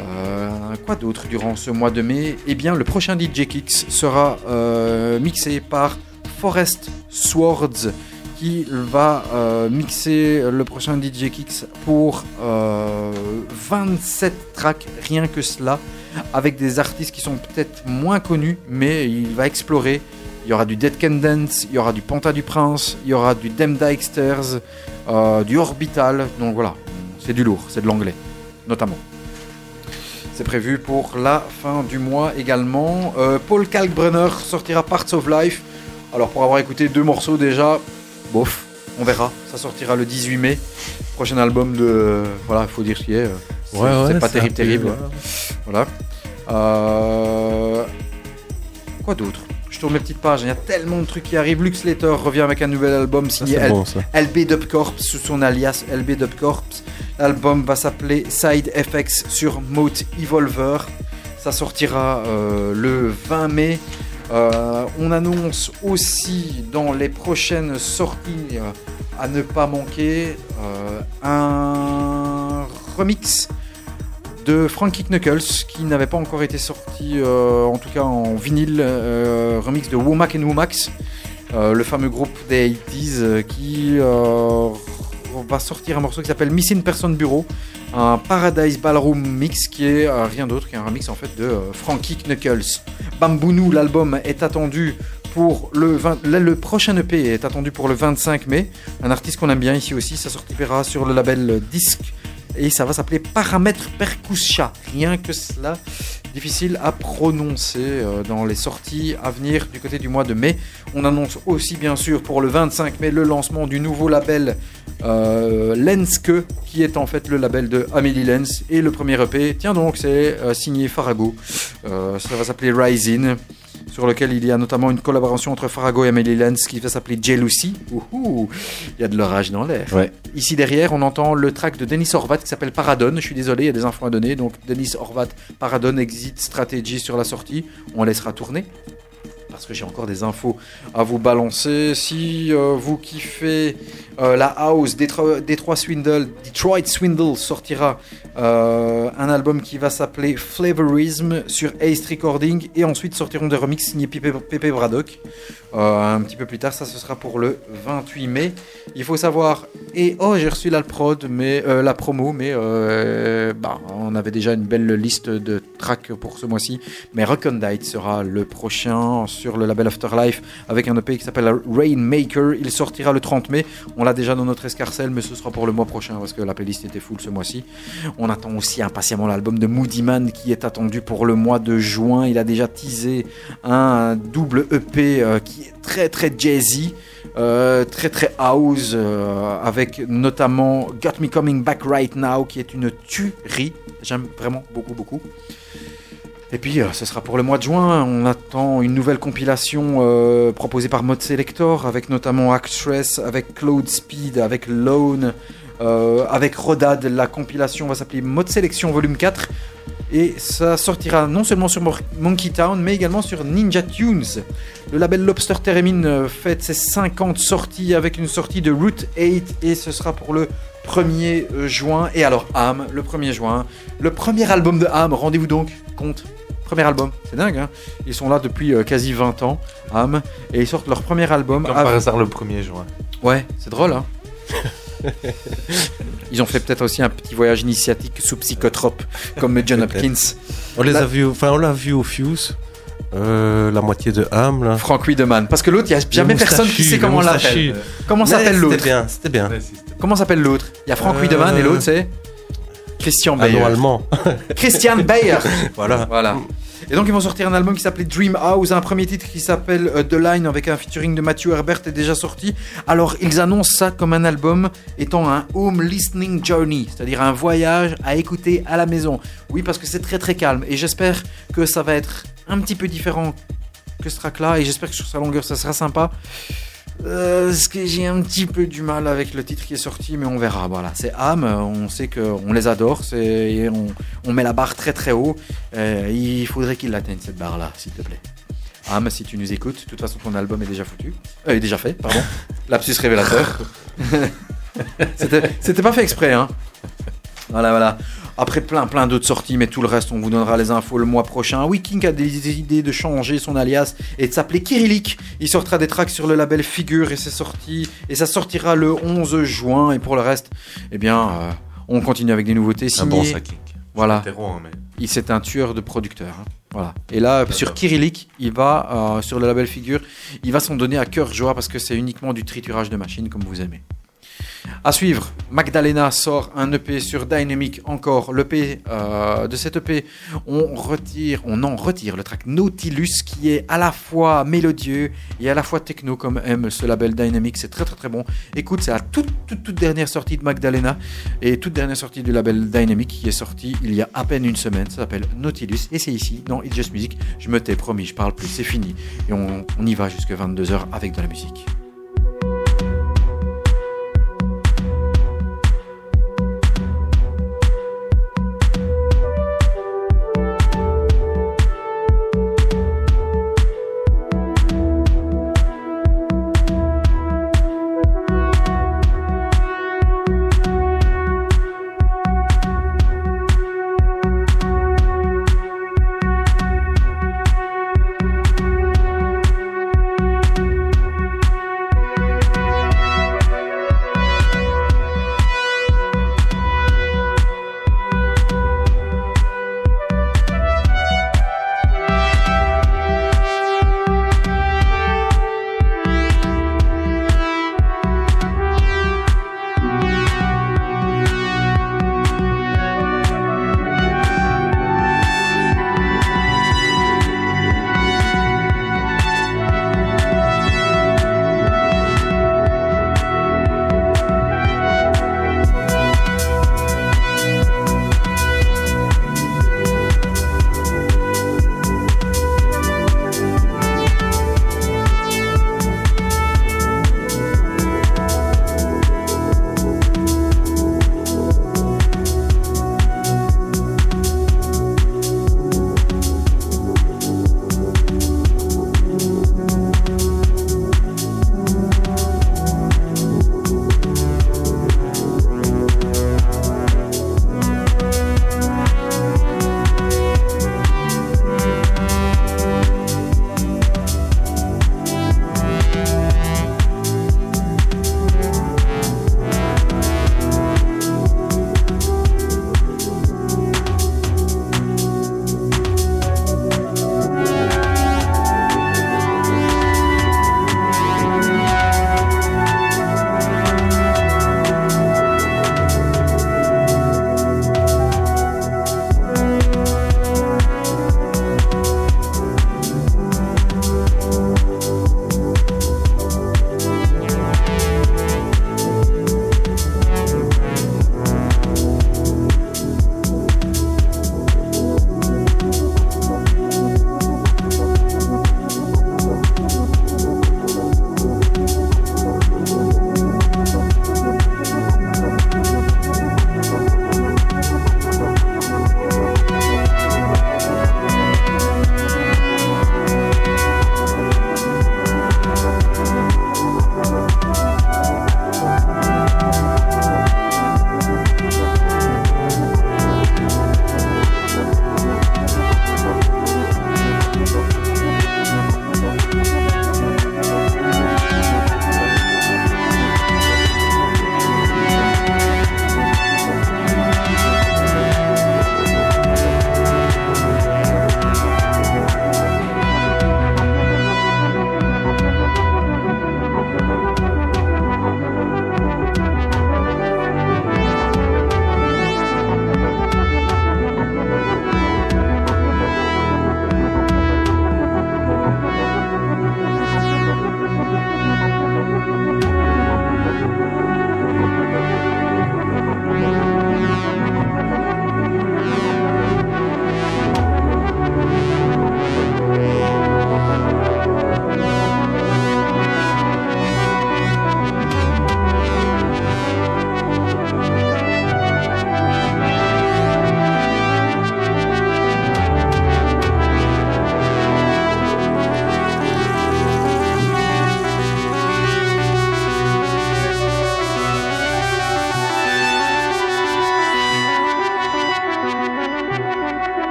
Euh, quoi d'autre durant ce mois de mai? Eh bien, le prochain DJ Kicks sera euh, mixé par Forest Swords qui va euh, mixer le prochain DJ Kicks pour euh, 27 tracks, rien que cela, avec des artistes qui sont peut-être moins connus, mais il va explorer. Il y aura du Dead Can Dance, il y aura du Panta du Prince, il y aura du Dem Dykesters, euh, du Orbital, donc voilà, c'est du lourd, c'est de l'anglais, notamment. C'est prévu pour la fin du mois également. Euh, Paul Kalkbrenner sortira Parts of Life. Alors pour avoir écouté deux morceaux déjà, bof, on verra. Ça sortira le 18 mai. Prochain album de. Voilà, il faut dire ce qui est. euh, c'est Ouais, pas terrible, un peu, terrible. voilà. Euh, Quoi d'autre? Je tourne mes petites pages, il y a tellement de trucs qui arrivent. Lux Slater revient avec un nouvel album signé bon. LB Dub Corps sous son alias LB Dub Corps. L'album va s'appeler Side FX sur Mote Evolver. Ça sortira euh, le 20 mai. Euh, on annonce aussi dans les prochaines sorties euh, à ne pas manquer euh, un remix de Frankie Knuckles qui n'avait pas encore été sorti, en tout cas en vinyle, remix de Womack and Womax, le fameux groupe des 80s euh, qui va sortir un morceau qui s'appelle Missing Person Bureau, un Paradise Ballroom mix qui est euh, rien d'autre qu'un remix en fait de euh, Frankie Knuckles. Bambounou, l'album est attendu pour le 20 le prochain EP est attendu pour le 25 mai. Un artiste qu'on aime bien ici aussi, ça sortira sur le label Disque et ça va s'appeler Paramètre Percussia. Rien que cela, difficile à prononcer euh, dans les sorties à venir du côté du mois de mai. On annonce aussi bien sûr pour le 25 mai le lancement du nouveau label Lenske, qui est en fait le label de Amélie Lens. Et le premier EP, tiens donc, c'est euh, signé Farago. Euh, ça va s'appeler Rising, sur lequel il y a notamment une collaboration entre Farago et Amélie Lens qui va s'appeler Jealousy. Ouhou, il y a de l'orage dans l'air. Ouais. Ici derrière, on entend le track de Denis Horvat qui s'appelle Paradon. Je suis désolé, il y a des infos à donner. Donc Denis Horvat, Paradon, Exit Strategy sur la sortie. On laissera tourner. Parce que j'ai encore des infos à vous balancer. Si euh, vous kiffez euh, la house, Detroit Swindle, Detroit Swindle sortira euh, un album qui va s'appeler Flavorism sur Ace Recording et ensuite sortiront des remixes signés Pépé Braddock. Un petit peu plus tard, ça ce sera pour le 28 mai. Il faut savoir et oh j'ai reçu la prod mais la promo mais bah, on avait déjà une belle liste de tracks pour ce mois-ci mais Recondite sera le prochain le label Afterlife avec un EP qui s'appelle Rainmaker. Il sortira le 30 mai. On l'a déjà dans notre escarcelle mais ce sera pour le mois prochain parce que la playlist était full ce mois-ci. On attend aussi impatiemment l'album de Moody Man qui est attendu pour le mois de juin. Il a déjà teasé un double EP euh, qui est très très jazzy euh, très très house euh, avec notamment Got Me Coming Back Right Now qui est une tuerie. J'aime vraiment beaucoup beaucoup et puis euh, ce sera pour le mois de juin on attend une nouvelle compilation euh, proposée par Mode Selector avec notamment Actress avec Cloud Speed avec Lone euh, avec Rodad la compilation va s'appeler Mode Sélection volume 4 et ça sortira non seulement sur Monkey Town mais également sur Ninja Tunes le label Lobster Theremin fête ses 50 sorties avec une sortie de Route 8 et ce sera pour le 1er euh, juin. Et alors Am, le 1er juin, le premier album de Am, rendez-vous donc compte. Premier album, c'est dingue, hein Ils sont là depuis euh, quasi 20 ans, Am, et ils sortent leur premier album. Comme par hasard le 1er juin. Ouais, c'est drôle, hein Ils ont fait peut-être aussi un petit voyage initiatique sous psychotrope, comme John. Hopkins. On les La- a vus, enfin on l'a vu au Fuse, euh, la moitié de âme là. Frank Wiedemann. Parce que l'autre, il n'y a jamais personne qui sait comment on l'appelle. Comment s'appelle l'autre C'était bien, c'était bien. Comment s'appelle l'autre? Il y a Frank Euh, Wiedemann et l'autre c'est Christian non, Bayer. allemand. Christian Bayer. Voilà. voilà. Et donc ils vont sortir un album qui s'appelait Dream House, un premier titre qui s'appelle euh, The Line avec un featuring de Matthew Herbert est déjà sorti. Alors ils annoncent ça comme un album étant un home listening journey, c'est-à-dire un voyage à écouter à la maison. Oui parce que c'est très très calme et j'espère que ça va être un petit peu différent que ce track-là et j'espère que sur sa longueur ça sera sympa. Euh, parce que j'ai un petit peu du mal avec le titre qui est sorti, mais on verra. Voilà, c'est âme. On sait qu'on les adore. C'est, on, on met la barre très très haut. Euh, il faudrait qu'il l'atteigne cette barre-là, s'il te plaît. Âme, si tu nous écoutes, de toute façon ton album est déjà foutu. Euh, est déjà fait, pardon. Lapsus révélateur. c'était, c'était pas fait exprès, hein. Voilà, voilà. Après plein plein d'autres sorties, mais tout le reste, on vous donnera les infos le mois prochain. Wiking a des idées de changer son alias et de s'appeler Kyrillic. Il sortira des tracks sur le label Figure et c'est sorti et ça sortira le 11 juin. Et pour le reste, eh bien, euh, on continue avec des nouveautés Un bon signées. sacking. Voilà. Interromps, hein, mais Il c'est un tueur de producteurs. hein. Voilà. Et là, sur Kyrillic, il va euh, sur le label Figure, il va s'en donner à cœur joie parce que c'est uniquement du triturage de machine comme vous aimez. À suivre, Magdalena sort un EP sur Dynamic encore. L'EP euh, de cet EP, on retire, on en retire le track Nautilus qui est à la fois mélodieux et à la fois techno comme aime ce label Dynamic. C'est très très très bon. Écoute, c'est la toute, toute toute dernière sortie de Magdalena et toute dernière sortie du label Dynamic qui est sortie il y a à peine une semaine. Ça s'appelle Nautilus et c'est ici dans It's Just Music. Je me tais, promis, je parle plus, c'est fini. Et on, on y va jusque 22h avec de la musique.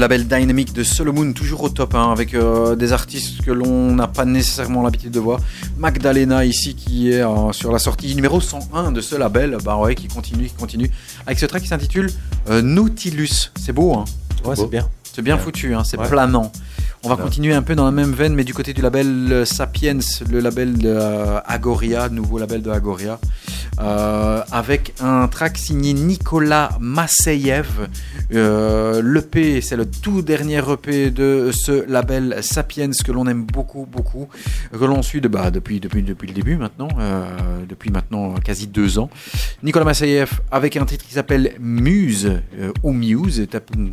Label Dynamic de Solomon, toujours au top, hein, avec euh, des artistes que l'on n'a pas nécessairement l'habitude de voir. Magdalena ici, qui est euh, sur la sortie numéro 101 de ce label, bah ouais, qui continue, qui continue, avec ce track qui s'intitule euh, Nautilus. C'est beau, hein Ouais, c'est bien. C'est bien Ouais. foutu, hein, c'est Ouais. planant. On va continuer un peu dans la même veine, mais du côté du label Sapiens, le label de Agoria, nouveau label de Agoria, euh, avec un track signé Nicolas Masseyev. Euh, L'EP, c'est le tout dernier EP de ce label Sapiens que l'on aime beaucoup, beaucoup, que l'on suit de, bah, depuis, depuis, le début maintenant, euh, depuis maintenant quasi deux ans. Nicolas Masseyev avec un titre qui s'appelle Muse, euh, ou Muse,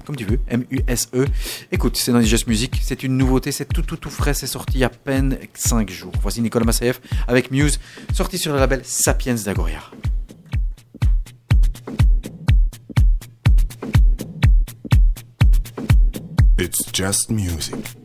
comme tu veux, M-U-S-E. Écoute, c'est dans Digest Music, c'est une nouveauté, c'est tout, tout, tout frais, c'est sorti il y a à peine 5 jours. Voici Nicolas Masseyev avec Muse, sorti sur le label Sapiens d'Agoria. It's just music.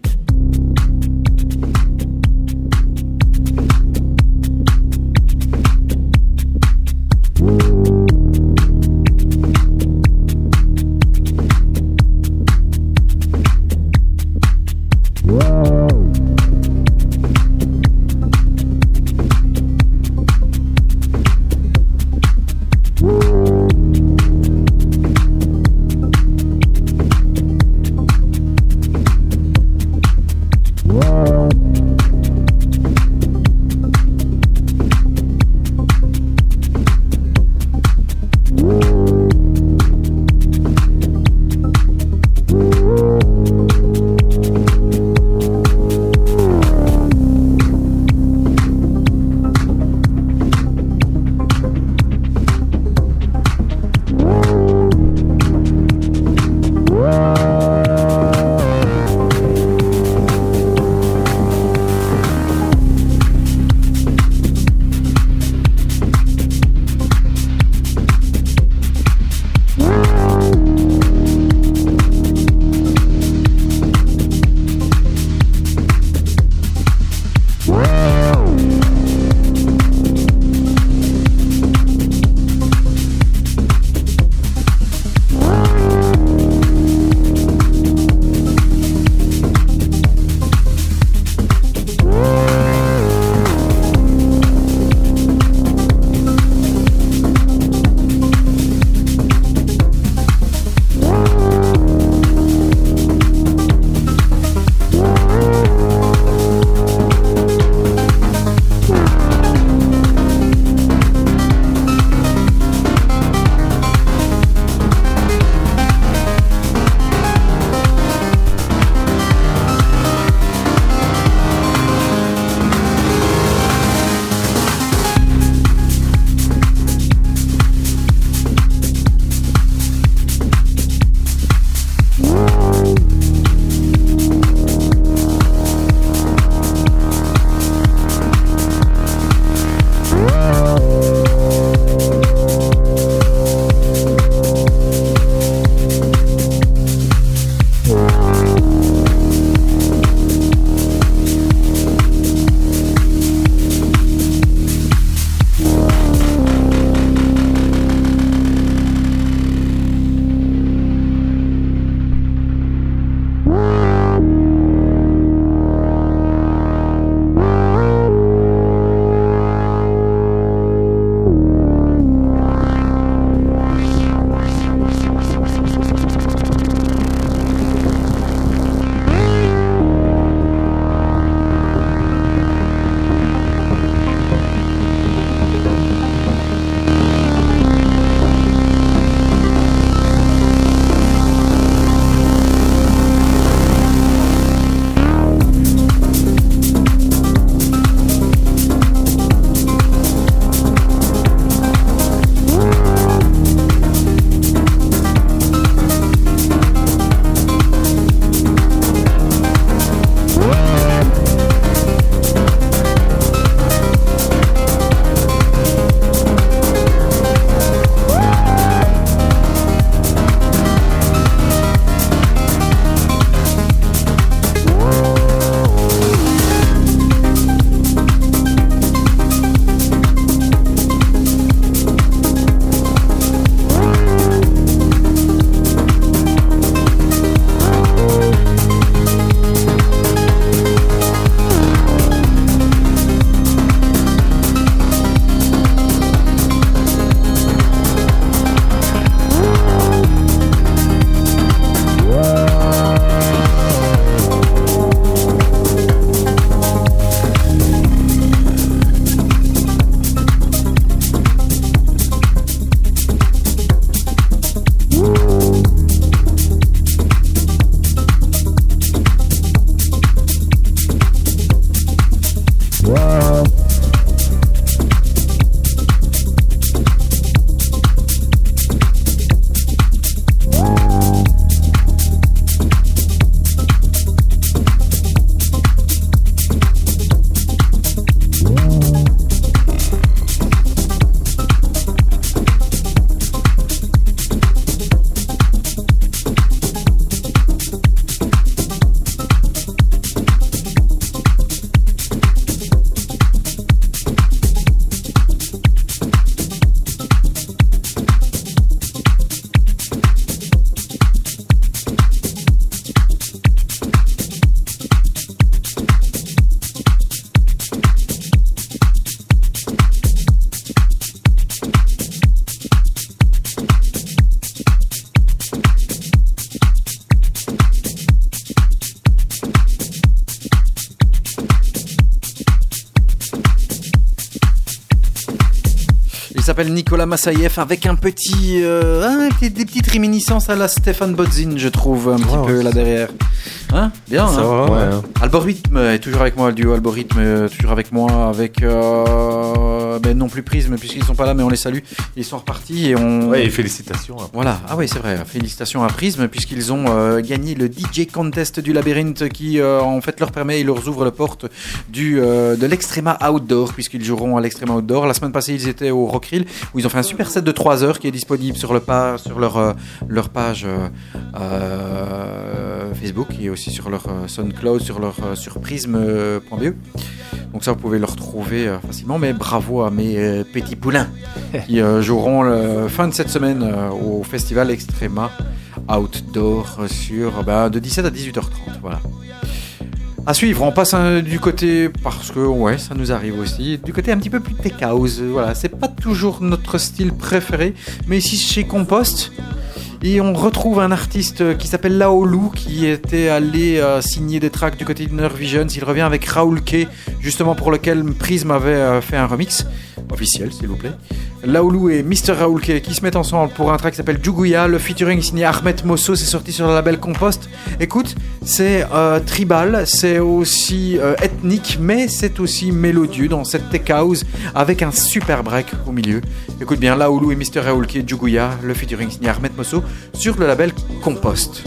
Avec un petit, euh, hein, des, des petites réminiscences à la Stéphane Bodzin, je trouve, un petit peu là derrière. Hein Bien, Ça hein va, ouais. Algorithme est toujours avec moi, le duo Algorithme est toujours avec moi, avec euh, ben non plus Prisme puisqu'ils sont pas là, mais on les salue. Ils sont repartis et on. Ouais, et félicitations. hein. Voilà, ah oui c'est vrai, félicitations à Prism puisqu'ils ont euh, gagné le DJ Contest du Labyrinthe qui euh, en fait leur permet, ils leur ouvrent la porte du, euh, de l'Extrema Outdoor puisqu'ils joueront à l'Extrema Outdoor. La semaine passée ils étaient au Rockrill où ils ont fait un super set de 3 heures qui est disponible sur, le pa- sur leur, euh, leur page euh, euh, Facebook et aussi sur leur euh, SoundCloud, sur leur euh, sur prism.be. Donc ça vous pouvez le retrouver euh, facilement, mais bravo à mes euh, petits poulains qui euh, joueront fin de cette semaine euh, au festival Extrema Outdoor sur bah, de 17 à 18h30. Voilà. À suivre, on passe hein, du côté parce que ouais, ça nous arrive aussi, du côté un petit peu plus tech house. Voilà, c'est pas toujours notre style préféré, mais ici chez Compost. Et on retrouve un artiste qui s'appelle Laolu qui était allé euh, signer des tracks du côté de Visions. Il revient avec Raoul K, justement pour lequel Prism avait euh, fait un remix officiel, s'il vous plaît. Laolu et Mr. Raoul K qui se mettent ensemble pour un track qui s'appelle Juguya. Le featuring signé Ahmed Mosso, c'est sorti sur le label Compost. Écoute, c'est euh, tribal, c'est aussi euh, ethnique, mais c'est aussi mélodieux dans cette tech house avec un super break au milieu. Écoute bien, Laolu et Mr. Raoul K, Juguya, le featuring signé Ahmed Mosso sur le label Compost.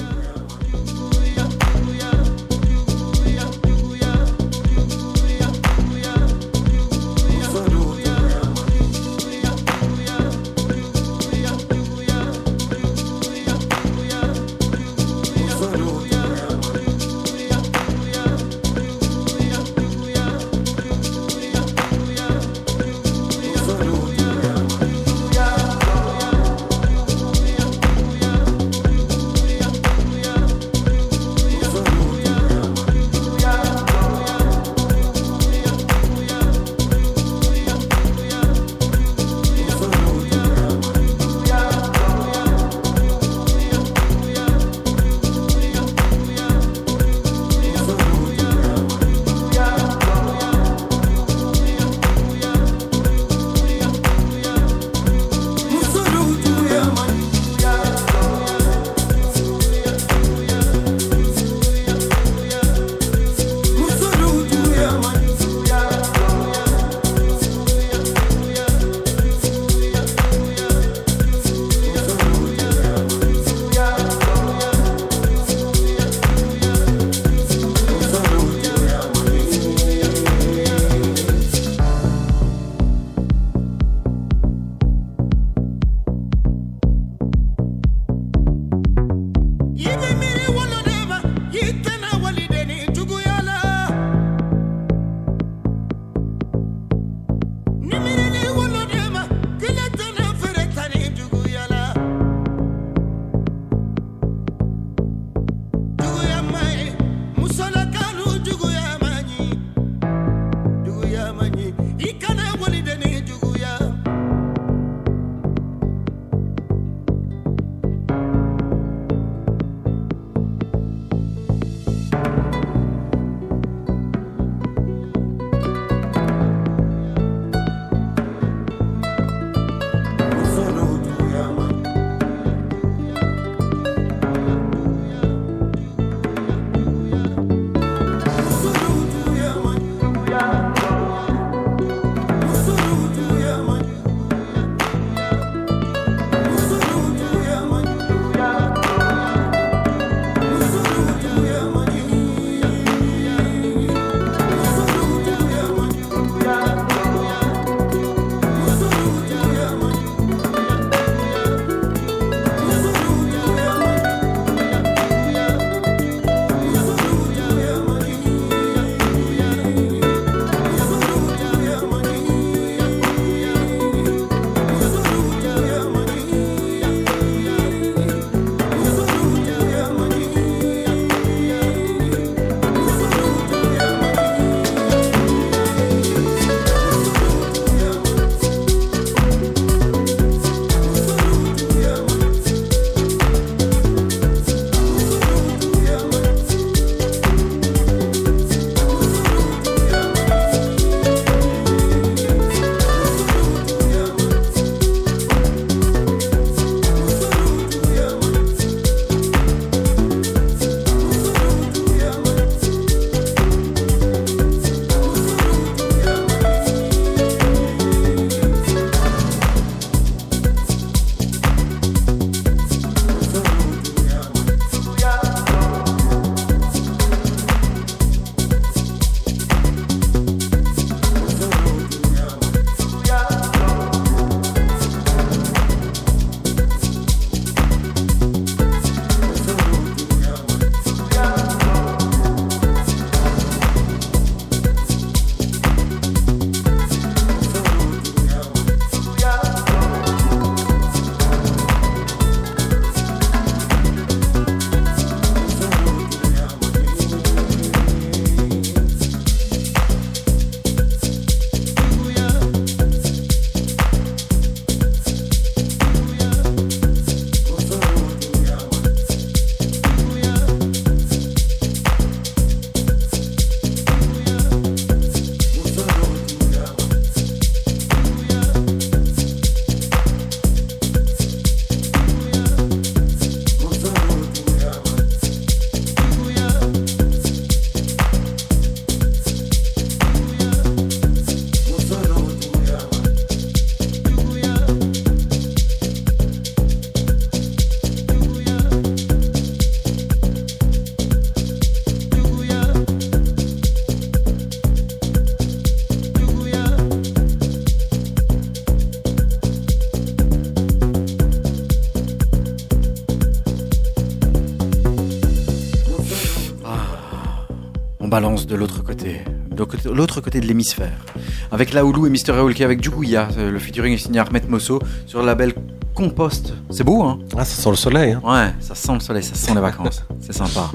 Balance de l'autre côté, de l'autre côté de l'hémisphère. Avec Laoulou et Mr. Raoul qui avec Djougouya, euh, le featuring est signé Ahmed Mosso sur le label Compost. C'est beau, hein? Ah, ça sent le soleil. Hein. Ouais, ça sent le soleil, ça sent les vacances. C'est sympa.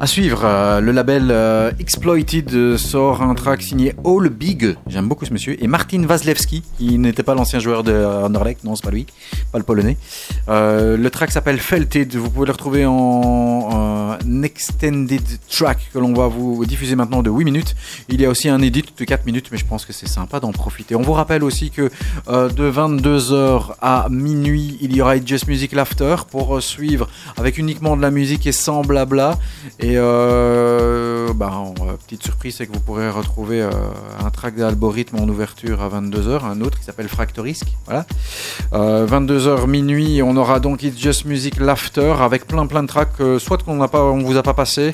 À suivre, euh, le label euh, Exploited euh, sort un track signé All Big, j'aime beaucoup ce monsieur, et Martin Vaslewski, qui n'était pas l'ancien joueur de Anderlecht, non, c'est pas lui, pas le polonais. Le track s'appelle Felted, vous pouvez le retrouver en extended track que l'on va vous diffuser maintenant de 8 minutes. Il y a aussi un edit de 4 minutes, mais je pense que c'est sympa d'en profiter. On vous rappelle aussi que de 22h à minuit, il y aura Just Music Laughter pour suivre avec uniquement de la musique et sans blabla. Euh, bah, euh, petite surprise, c'est que vous pourrez retrouver euh, un track d'algorithme en ouverture à 22h, un autre qui s'appelle Fractorisk. Voilà. Euh, 22h minuit, on aura donc It's Just Music Laughter avec plein plein de tracks, soit qu'on n'a pas, on vous a pas passé,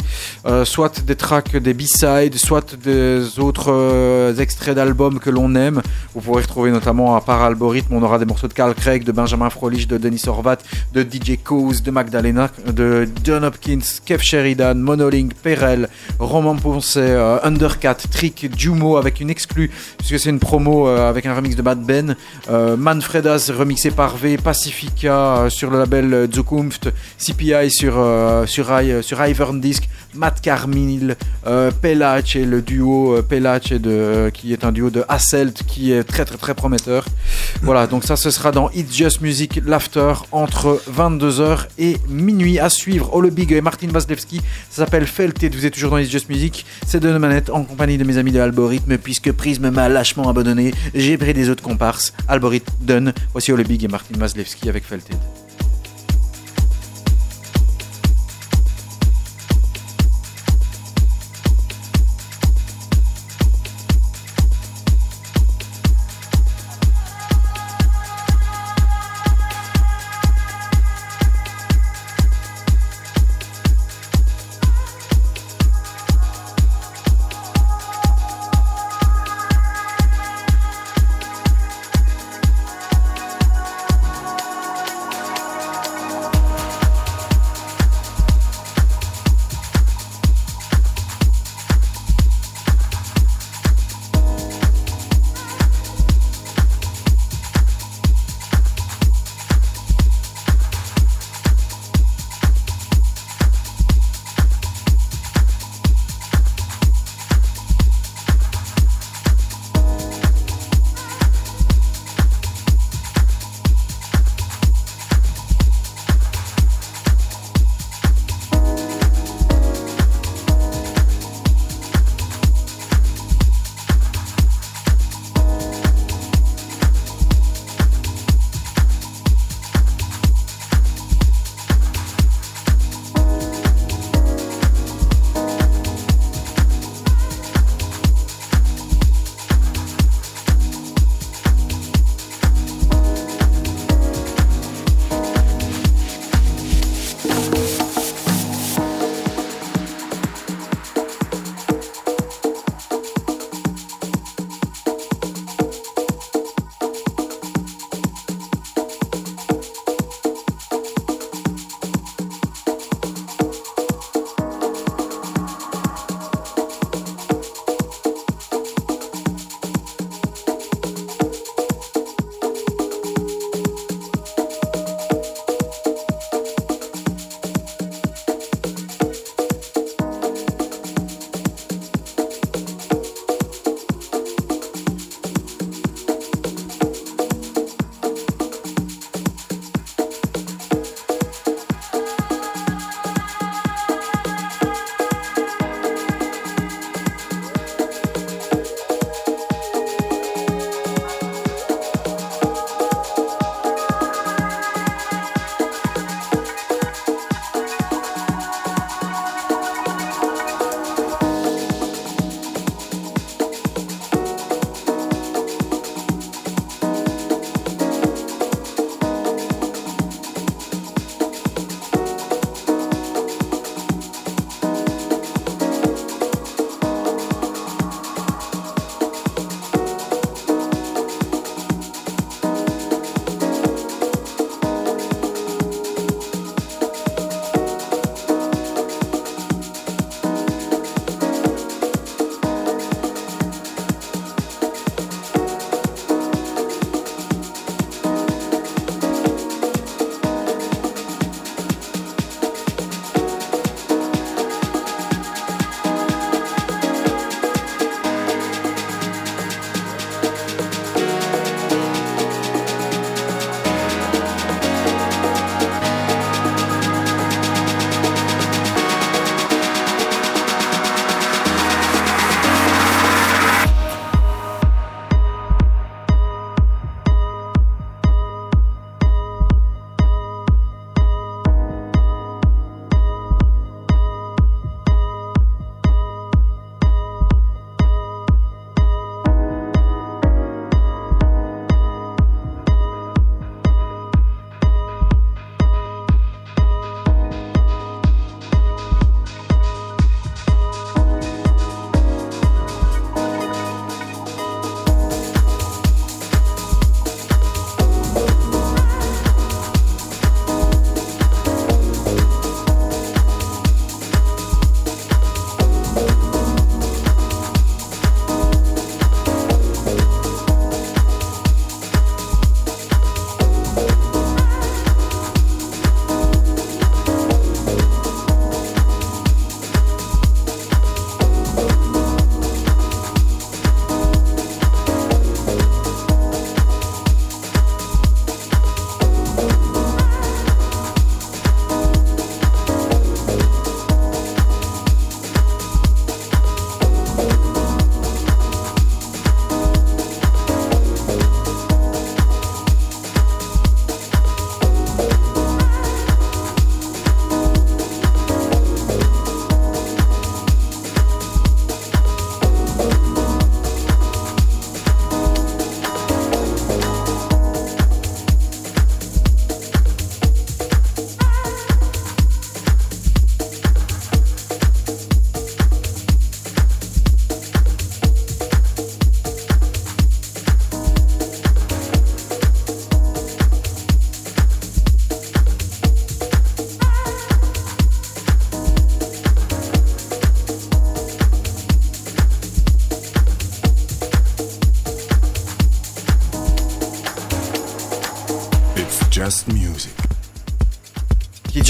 soit des tracks des B-sides, soit des autres extraits d'albums que l'on aime. Vous pourrez retrouver notamment à part Algorithme, on aura des morceaux de Carl Craig, de Benjamin Frolich, de Denis Horvat, de DJ Cause, de Magdalena, de John Hopkins, Kev Sheridan, Monolink, Perel, Roman Poncet, euh, Undercat, Trick, Jumo avec une exclue, puisque c'est une promo euh, avec un remix de Bad Ben, euh, Manfredas remixé par V, Pacifica euh, sur le label Zukunft, CPI sur, sur, sur Ivern Disc, Matt Carmil, euh, Pelac et le duo Pelac et de, qui est un duo de Hasselt qui est très très très prometteur. Voilà, donc ça ce sera dans It's Just Music Laughter entre 22h et minuit à suivre. Ole Big et Martin Vaslewski, ça s'appelle Felted, vous êtes toujours dans It's Just Music, c'est de manette en compagnie de mes amis de Algorithme puisque Prism m'a lâchement abandonné, j'ai pris des autres comparses. Algorithme donne, voici Ole Big et Martin Vaslewski avec. Felted,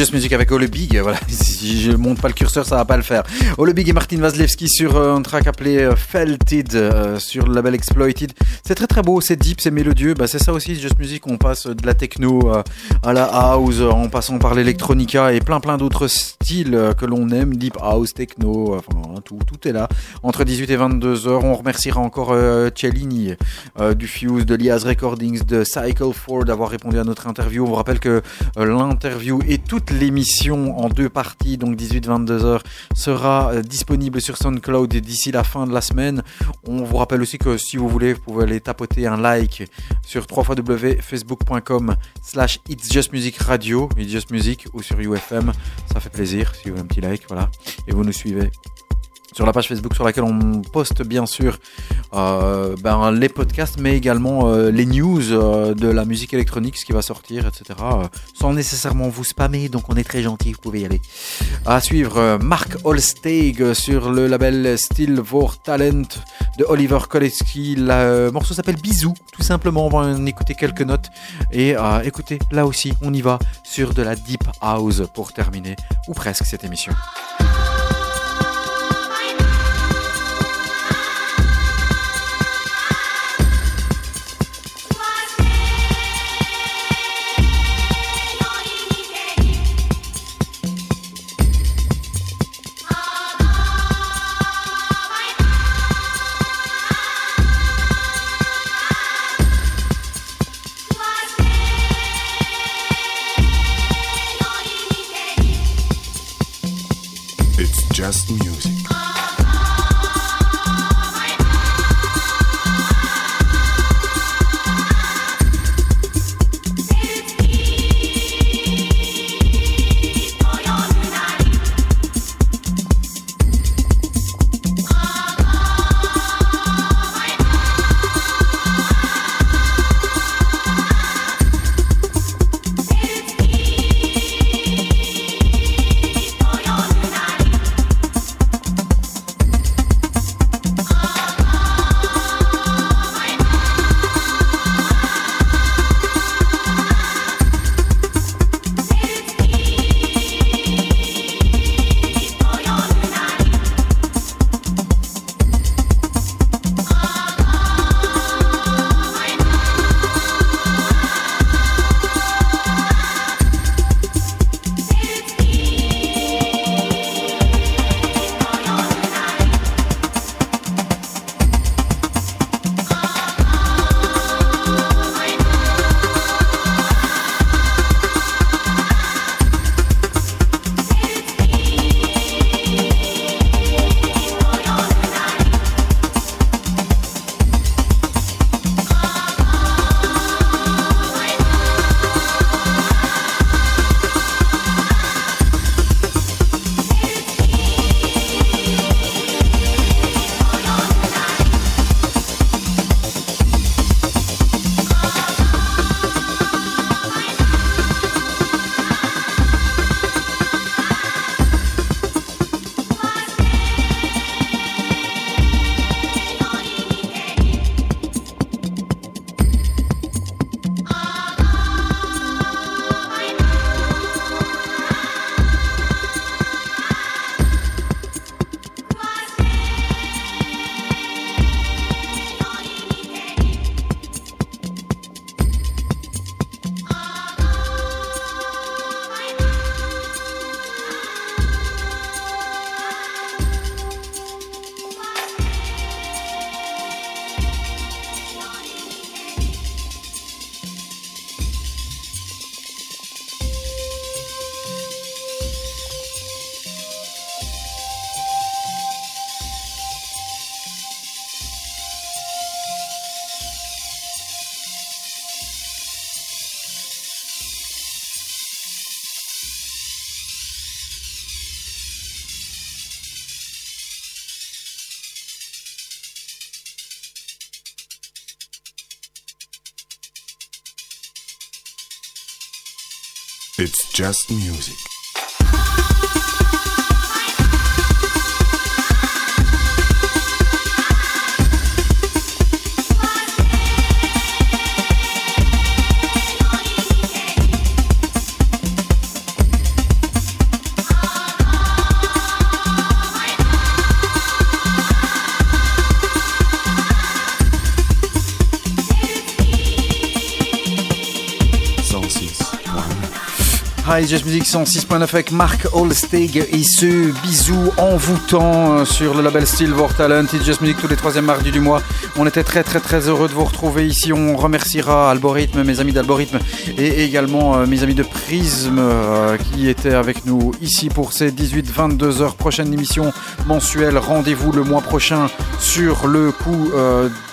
Just Music avec Ole Big, voilà. Si je monte pas le curseur, ça va pas le faire. Ole Big et Martin Vaslevski sur euh, un track appelé euh, Felted euh, sur le label Exploited. C'est très très beau, c'est deep, c'est mélodieux. Bah, c'est ça aussi, Just Music. On passe de la techno euh, à la house, euh, en passant par l'électronica et plein plein d'autres styles euh, que l'on aime, deep house, techno, enfin tout, tout est là. Entre 18 et 22 heures, on remerciera encore euh, Cellini du Fuse, de Liaz Recordings, de Cycle 4 d'avoir répondu à notre interview. On vous rappelle que l'interview et toute l'émission en deux parties, donc 18-22 heures, sera disponible sur SoundCloud d'ici la fin de la semaine. On vous rappelle aussi que si vous voulez, vous pouvez aller tapoter un like sur www.facebook.com slash It's Just Music Radio, It's Just Music, ou sur UFM. Ça fait plaisir si vous voulez un petit like, voilà. Et vous nous suivez sur la page Facebook sur laquelle on poste bien sûr euh, ben, les podcasts, mais également euh, les news euh, de la musique électronique, ce qui va sortir, etc. sans nécessairement vous spammer, donc on est très gentil, vous pouvez y aller. À suivre, Mark Holsteig sur le label Still for Talent de Oliver Koleski. Le morceau s'appelle Bisous, tout simplement. On va en écouter quelques notes. Et écoutez, là aussi, on y va sur de la Deep House pour terminer, ou presque, cette émission. Just music. It's just music. À Just Music 106.9 avec Marc Holsteg et ce bisou envoûtant euh, sur le label Silver Talent. It's Just Music tous les troisièmes mardis du mois. On était très très très heureux de vous retrouver ici. On remerciera Algorithme, mes amis d'Algorithme et également euh, mes amis de Prisme euh, qui étaient avec nous ici pour ces 18-22 heures. Prochaine émission mensuelle. Rendez-vous le mois prochain sur le coup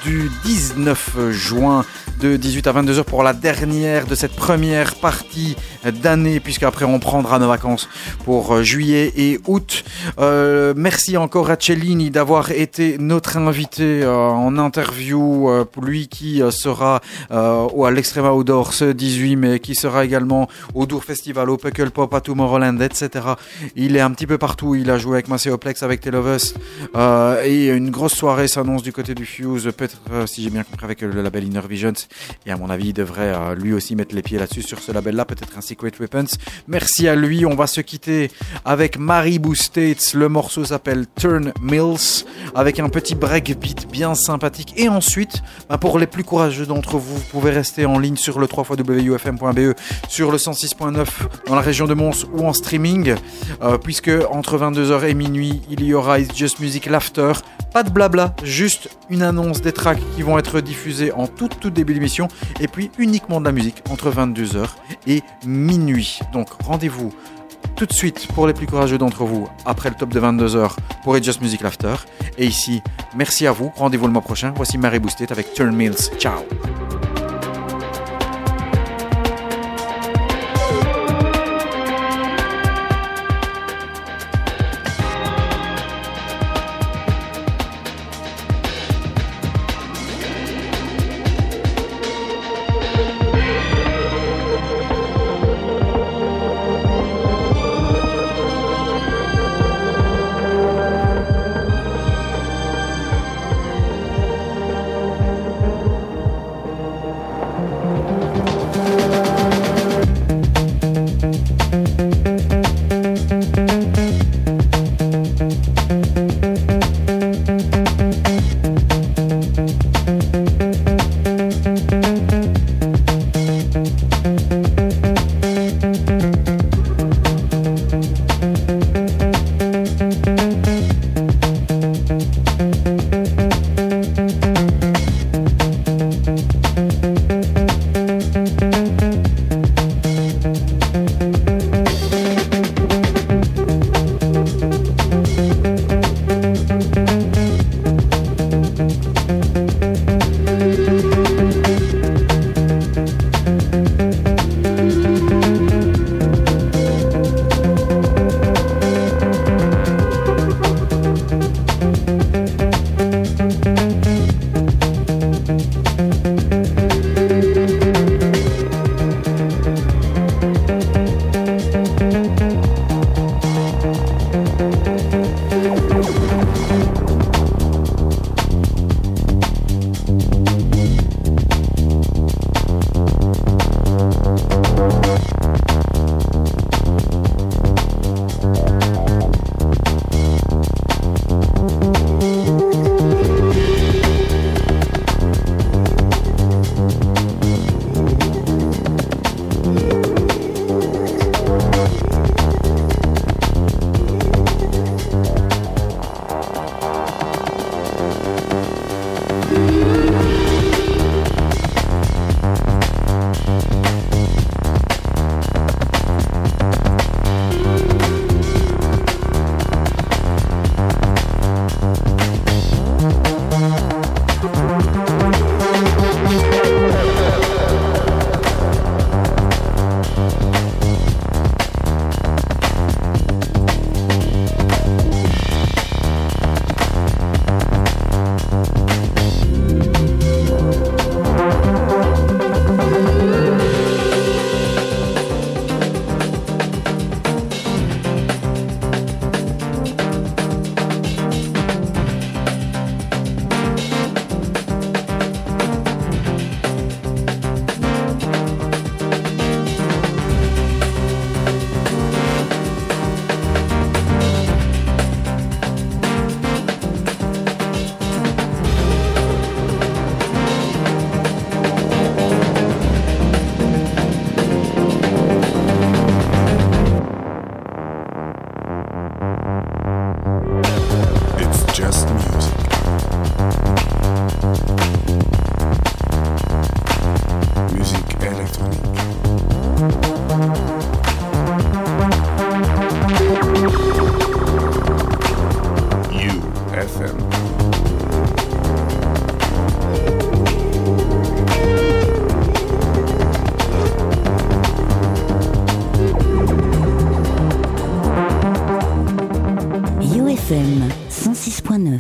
du 19 juin de 18 à 22 heures pour la dernière de cette première partie d'année, puisque après on prendra nos vacances pour euh, juillet et août. Euh, merci encore à Cellini d'avoir été notre invité euh, en interview, lui qui sera à l'Extrema Outdoor ce 18 mai, qui sera également au Dour Festival, au Puckle Pop, à Tomorrowland, etc. Il est un petit peu partout, il a joué avec Macéoplex, avec Tale of Us, euh, et une grosse soirée s'annonce du côté du Fuse, peut-être, si j'ai bien compris, avec le label Inner Visions. Et à mon avis, il devrait euh, lui aussi mettre les pieds là-dessus, sur ce label-là, peut-être un Secret Weapons. Merci à lui. On va se quitter avec Maribou States. Le morceau s'appelle Turn Mills, avec un petit breakbeat bien sympathique. Et ensuite, bah, pour les plus courageux d'entre vous, vous pouvez rester en ligne sur le 3xwufm.be, E, sur le 106.9 dans la région de Mons ou en streaming, euh, puisque entre 22h et minuit, il y aura It's Just Music Laughter. Pas de blabla, juste une annonce des tracks qui vont être diffusés en tout, tout début et puis uniquement de la musique entre 22h et minuit. Donc rendez-vous tout de suite pour les plus courageux d'entre vous après le top de 22h pour It's Music Laughter. Et ici, merci à vous, rendez-vous le mois prochain. Voici Mary Boosted avec Turn Mills. Ciao